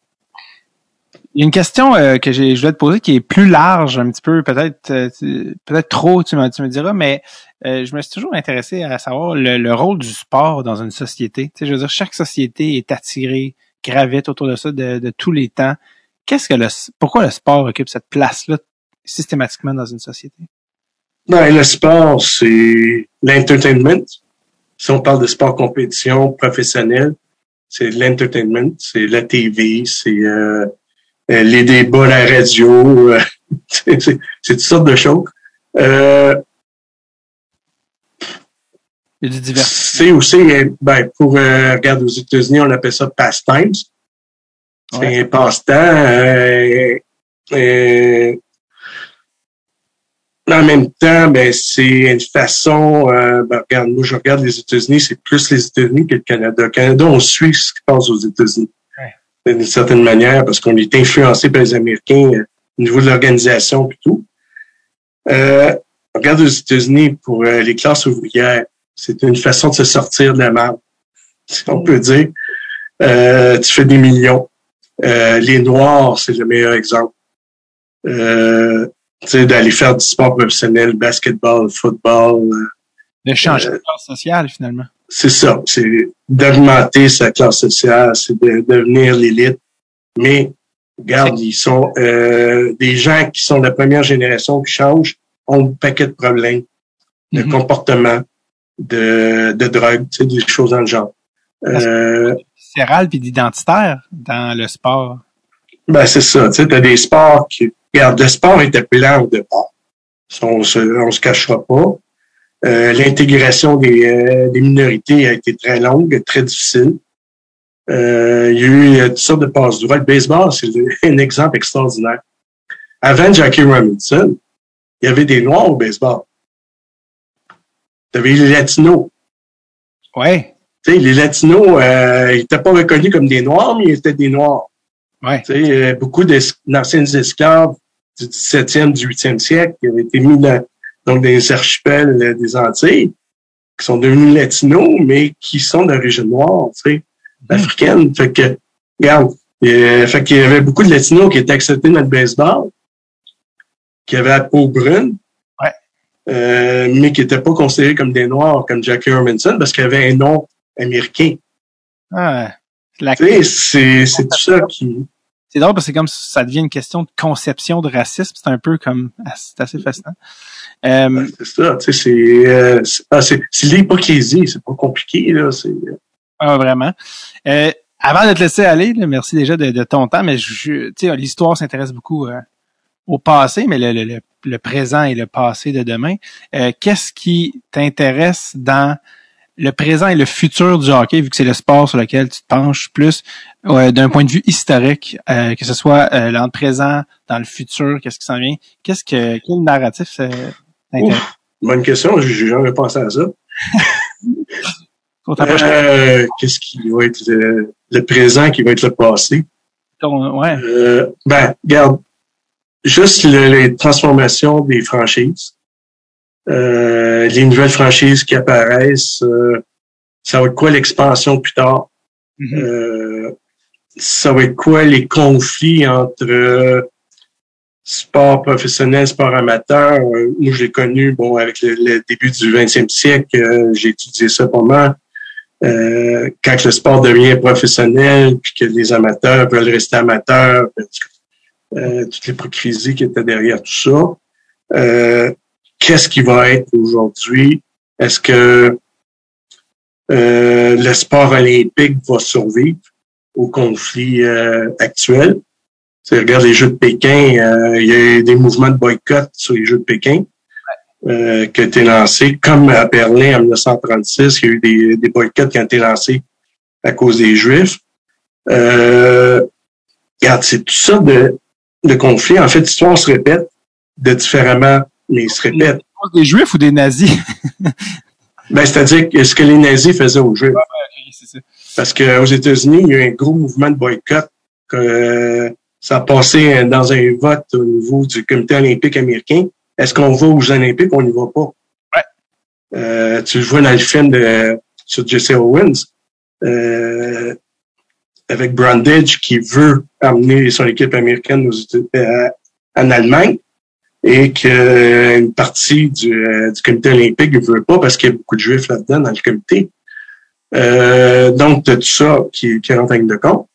Il y a une question euh, que je voulais te poser qui est plus large un petit peu, peut-être euh, peut-être trop, tu me, tu me diras, mais euh, je me suis toujours intéressé à savoir le, le rôle du sport dans une société. Tu sais, je veux dire, chaque société est attirée, gravite autour de ça de, de tous les temps. Qu'est-ce que le, pourquoi le sport occupe cette place-là systématiquement dans une société? Ben, le sport, c'est l'entertainment. Si on parle de sport compétition professionnel, c'est l'entertainment, c'est la TV, c'est euh, euh, les débats à la radio, euh, [laughs] c'est toutes sortes de choses. Euh, Il y a du divertissement. c'est aussi, euh, ben, pour, euh, regarde, aux États-Unis, on appelle ça pastimes. C'est Ouais. un passe-temps. euh, euh, en même temps, ben, c'est une façon, euh, ben, regarde, moi, je regarde les États-Unis, c'est plus les États-Unis que le Canada. Au Canada, on suit ce qui se passe aux États-Unis. D'une certaine manière, parce qu'on est influencé par les Américains euh, au niveau de l'organisation et tout. Euh, regarde aux États-Unis, pour les classes ouvrières, c'est une façon de se sortir de la merde, si on peut dire. Euh, tu fais des millions. les Noirs, c'est le meilleur exemple. Euh, d'aller faire du sport professionnel, basketball, football. De changer de classe sociale, finalement. C'est ça. C'est d'augmenter sa classe sociale, c'est de devenir l'élite. Mais, regarde, ils sont euh, des gens qui sont de la première génération qui changent, ont un paquet de problèmes de Mhm. comportement, de, de drogue, tu sais, des choses dans le genre. Euh, Viscéral puis d'identitaire dans le sport. Ben, c'est ça. Tu sais, t'as des sports qui, regarde, le sport était plat au départ. On se, on se cachera pas. Euh, l'intégration des, euh, des minorités a été très longue, très difficile. Euh, il y a eu euh, toutes sortes de passes droits. Le baseball, c'est [laughs] un exemple extraordinaire. Avant Jackie Robinson, il y avait des Noirs au baseball. Tu avais les Latinos? Ouais. Tu sais, les Latinos, euh, ils n'étaient pas reconnus comme des Noirs, mais ils étaient des Noirs. Ouais. Euh, beaucoup d'es- d'anciennes esclaves du 17e, du 8e siècle qui avaient été mis dans, dans les archipels euh, des Antilles, qui sont devenus latinos, mais qui sont d'origine noire, tu sais, africaine. Fait que, regarde, euh, fait qu'il y avait beaucoup de latinos qui étaient acceptés dans le baseball, qui avaient la peau brune. Euh, mais qui n'étaient pas considérés comme des noirs, comme Jackie Robinson, parce qu'ils avaient un nom américain. Ah, c'est, tout ça qui, C'est drôle parce que comme ça devient une question de conception de racisme. C'est un peu comme c'est assez fascinant. Euh, c'est ça, tu sais, c'est, euh, ah, c'est, l'hypocrisie, c'est pas compliqué, là, c'est, ah, vraiment. Euh, avant de te laisser aller, là, merci déjà de, de ton temps, mais l'histoire s'intéresse beaucoup au passé, mais le, le, le, présent et le passé de demain. Euh, Qu'est-ce qui t'intéresse dans le présent et le futur du hockey, vu que c'est le sport sur lequel tu te penches plus, euh, d'un point de vue historique, euh, que ce soit euh, dans le présent, dans le futur, qu'est-ce qui s'en vient? Qu'est-ce que quel narratif euh, t'intéresse? Bonne question, j'ai jamais pensé à ça. Euh, qu'est-ce qui va être le, le présent, qui va être le passé? de ton- ouais. Euh, ben, regarde, juste le- les transformations des franchises, euh, les nouvelles franchises qui apparaissent, euh, ça va être quoi l'expansion plus tard? Mhm. Euh, ça va être quoi les conflits entre euh, sport professionnel, sport amateur? Euh, moi, j'ai connu, bon, avec le, le début du 20e siècle, euh, j'ai étudié ça mal. Euh, quand le sport devient professionnel, puis que les amateurs veulent rester amateurs, euh, toute l'hypocrisie qui était derrière tout ça. Euh, Qu'est-ce qui va être aujourd'hui? Est-ce que euh, le sport olympique va survivre au conflit euh, actuel? Tu regarde les Jeux de Pékin, euh, il y a eu des mouvements de boycott sur les Jeux de Pékin euh, qui ont été lancés, comme à Berlin en 1936, il y a eu des, des boycotts qui ont été lancés à cause des Juifs. Euh, regarde, c'est tout ça de, de conflits. En fait, l'histoire se répète de différemment, mais il se répète. Des juifs ou des nazis? [laughs] Ben, c'est-à-dire que ce que les nazis faisaient aux Juifs. Parce qu'aux États-Unis, il y a eu un gros mouvement de boycott. Que, euh, ça a passé dans un vote au niveau du comité olympique américain. Est-ce qu'on va aux Olympiques? Ou on n'y va pas? Ouais. Euh, tu le vois dans le film de, sur Jesse Owens, euh, avec Brundage qui veut amener son équipe américaine euh, en Allemagne et qu'une partie du, euh, du comité olympique ne veut pas parce qu'il y a beaucoup de juifs là-dedans dans le comité. Euh, donc, tout ça qui, qui rentre en ligne de compte.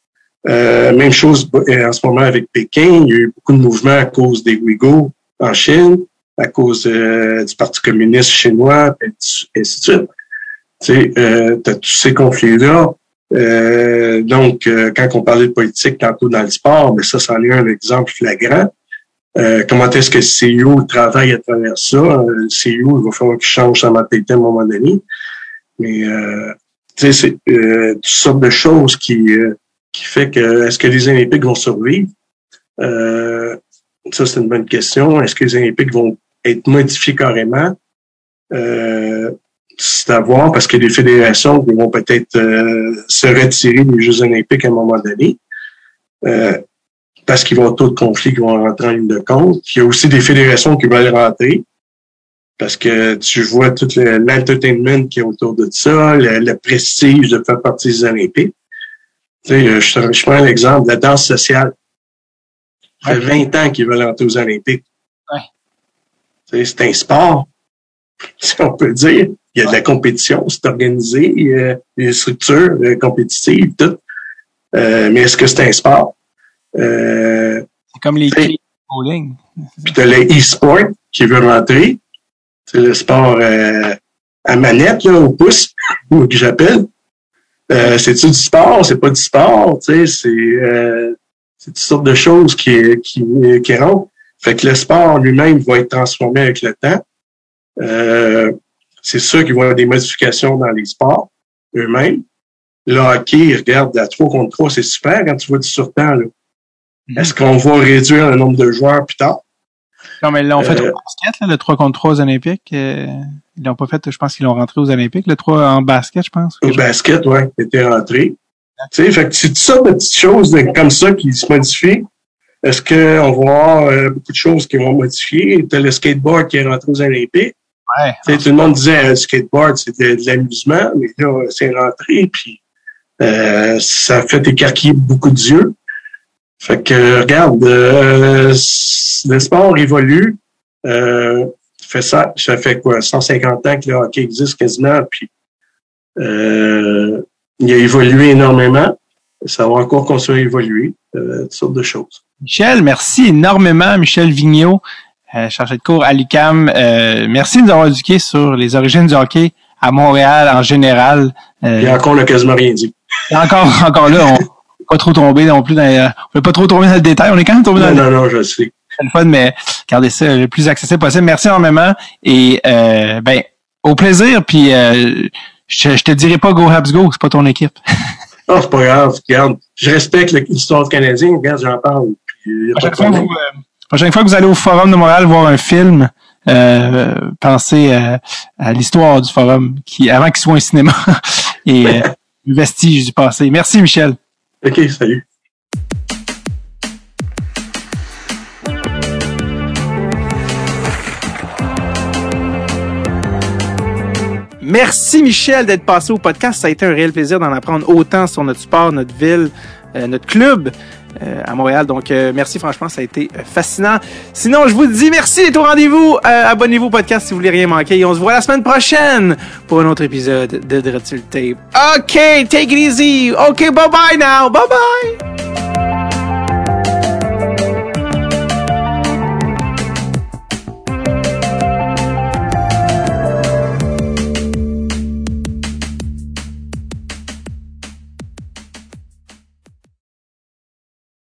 Euh, même chose euh, en ce moment avec Pékin. Il y a eu beaucoup de mouvements à cause des Ouïghours en Chine, à cause euh, du Parti communiste chinois, et ainsi de suite. Tu euh, t'as tous ces conflits-là. Euh, donc, euh, quand on parlait de politique tantôt dans le sport, ben ça, c'en est un exemple flagrant. Euh, comment est-ce que le CIO travaille à travers ça? Euh, le CIO, il va falloir qu'il change sa mentalité à un moment donné. Mais euh, tu sais, c'est euh, toutes sortes de choses qui, euh, qui fait que est-ce que les Olympiques vont survivre? Euh, ça, c'est une bonne question. Est-ce que les Olympiques vont être modifié carrément? Euh, c'est à voir parce que les fédérations vont peut-être euh, se retirer des Jeux olympiques à un moment donné. Euh, parce qu'ils vont avoir de conflits qui vont rentrer en ligne de compte. Il y a aussi des fédérations qui veulent rentrer parce que tu vois tout l'entertainment qui est autour de ça, le, prestige de faire partie des Olympiques. Tu sais, je, je prends l'exemple de la danse sociale. Ça fait 20 ans qu'ils veulent rentrer aux Olympiques. Ouais. C'est un sport, [laughs] si on peut dire. Il y a de la compétition, c'est organisé, il y a des structures euh, compétitives, tout. Euh, mais est-ce que c'est un sport? Euh, c'est comme les bowling. Puis tu as le e-sport qui veut rentrer. C'est le sport euh, à manette, là, au pouce, [laughs] que j'appelle. Euh, c'est-tu du sport? C'est pas du sport, tu sais, c'est, euh, c'est toutes sortes de choses qui, qui, qui rentrent. Fait que le sport lui-même va être transformé avec le temps. Euh, c'est sûr qu'il va y avoir des modifications dans les sports eux-mêmes. Le hockey, regarde, la 3 contre 3, c'est super quand tu vois du surtemps. Là. Mm-hmm. Est-ce qu'on va réduire le nombre de joueurs plus tard? Non, mais ils l'ont fait au basket, là, le 3 contre 3 aux Olympiques. Euh, ils l'ont pas fait, je pense qu'ils l'ont rentré aux Olympiques, le 3 en basket, je pense. Au basket, oui, il était rentré. Tu sais, fait que c'est tout ça de petites choses comme ça qui se modifient. Est-ce qu'on va avoir euh, beaucoup de choses qui vont modifier? T'as le skateboard qui est rentré aux Olympiques. Ouais. tout le monde disait le skateboard, c'était de, l'amusement, mais là, c'est rentré, puis euh, ça a fait écarquiller beaucoup d'yeux. Fait que regarde, euh, le sport évolue. Euh, fait ça, ça fait quoi, 150 ans que le hockey existe quasiment, puis euh, il a évolué énormément. Ça va encore continuer à évoluer, euh, toutes sortes de choses. Michel, merci énormément, Michel Vigneault, euh, chargé de cours à l'UQAM. Euh, merci de nous avoir éduqué sur les origines du hockey à Montréal en général. Euh, Et encore, on n'a quasiment rien dit. Encore, [laughs] encore là, on pas trop tomber non plus dans, on peut pas trop tomber dans le détail. On est quand même tombé dans non, le Non, non, je sais. C'est le fun, mais gardez ça le plus accessible possible. Merci énormément. Et euh, ben, au plaisir. Puis euh, je, je te dirai pas Go Habs Go, c'est pas ton équipe. [laughs] Non, c'est pas grave. Regarde, je respecte l'histoire canadienne. Regarde, j'en parle. Puis, prochaine, fois vous, euh, prochaine fois que vous allez au Forum de Montréal voir un film, euh, pensez euh, à l'histoire du Forum, qui avant qu'il soit un cinéma [laughs] et euh, vestige du passé. Merci, Michel. OK, salut. Merci Michel d'être passé au podcast. Ça a été un réel plaisir d'en apprendre autant sur notre sport, notre ville, euh, notre club euh, à Montréal. Donc euh, merci franchement, ça a été euh, fascinant. Sinon, je vous dis merci d'être au rendez-vous. Abonnez-vous au podcast si vous voulez rien manquer. Et on se voit la semaine prochaine pour un autre épisode de Dreadful Tape. OK, take it easy. OK, bye bye now. Bye bye.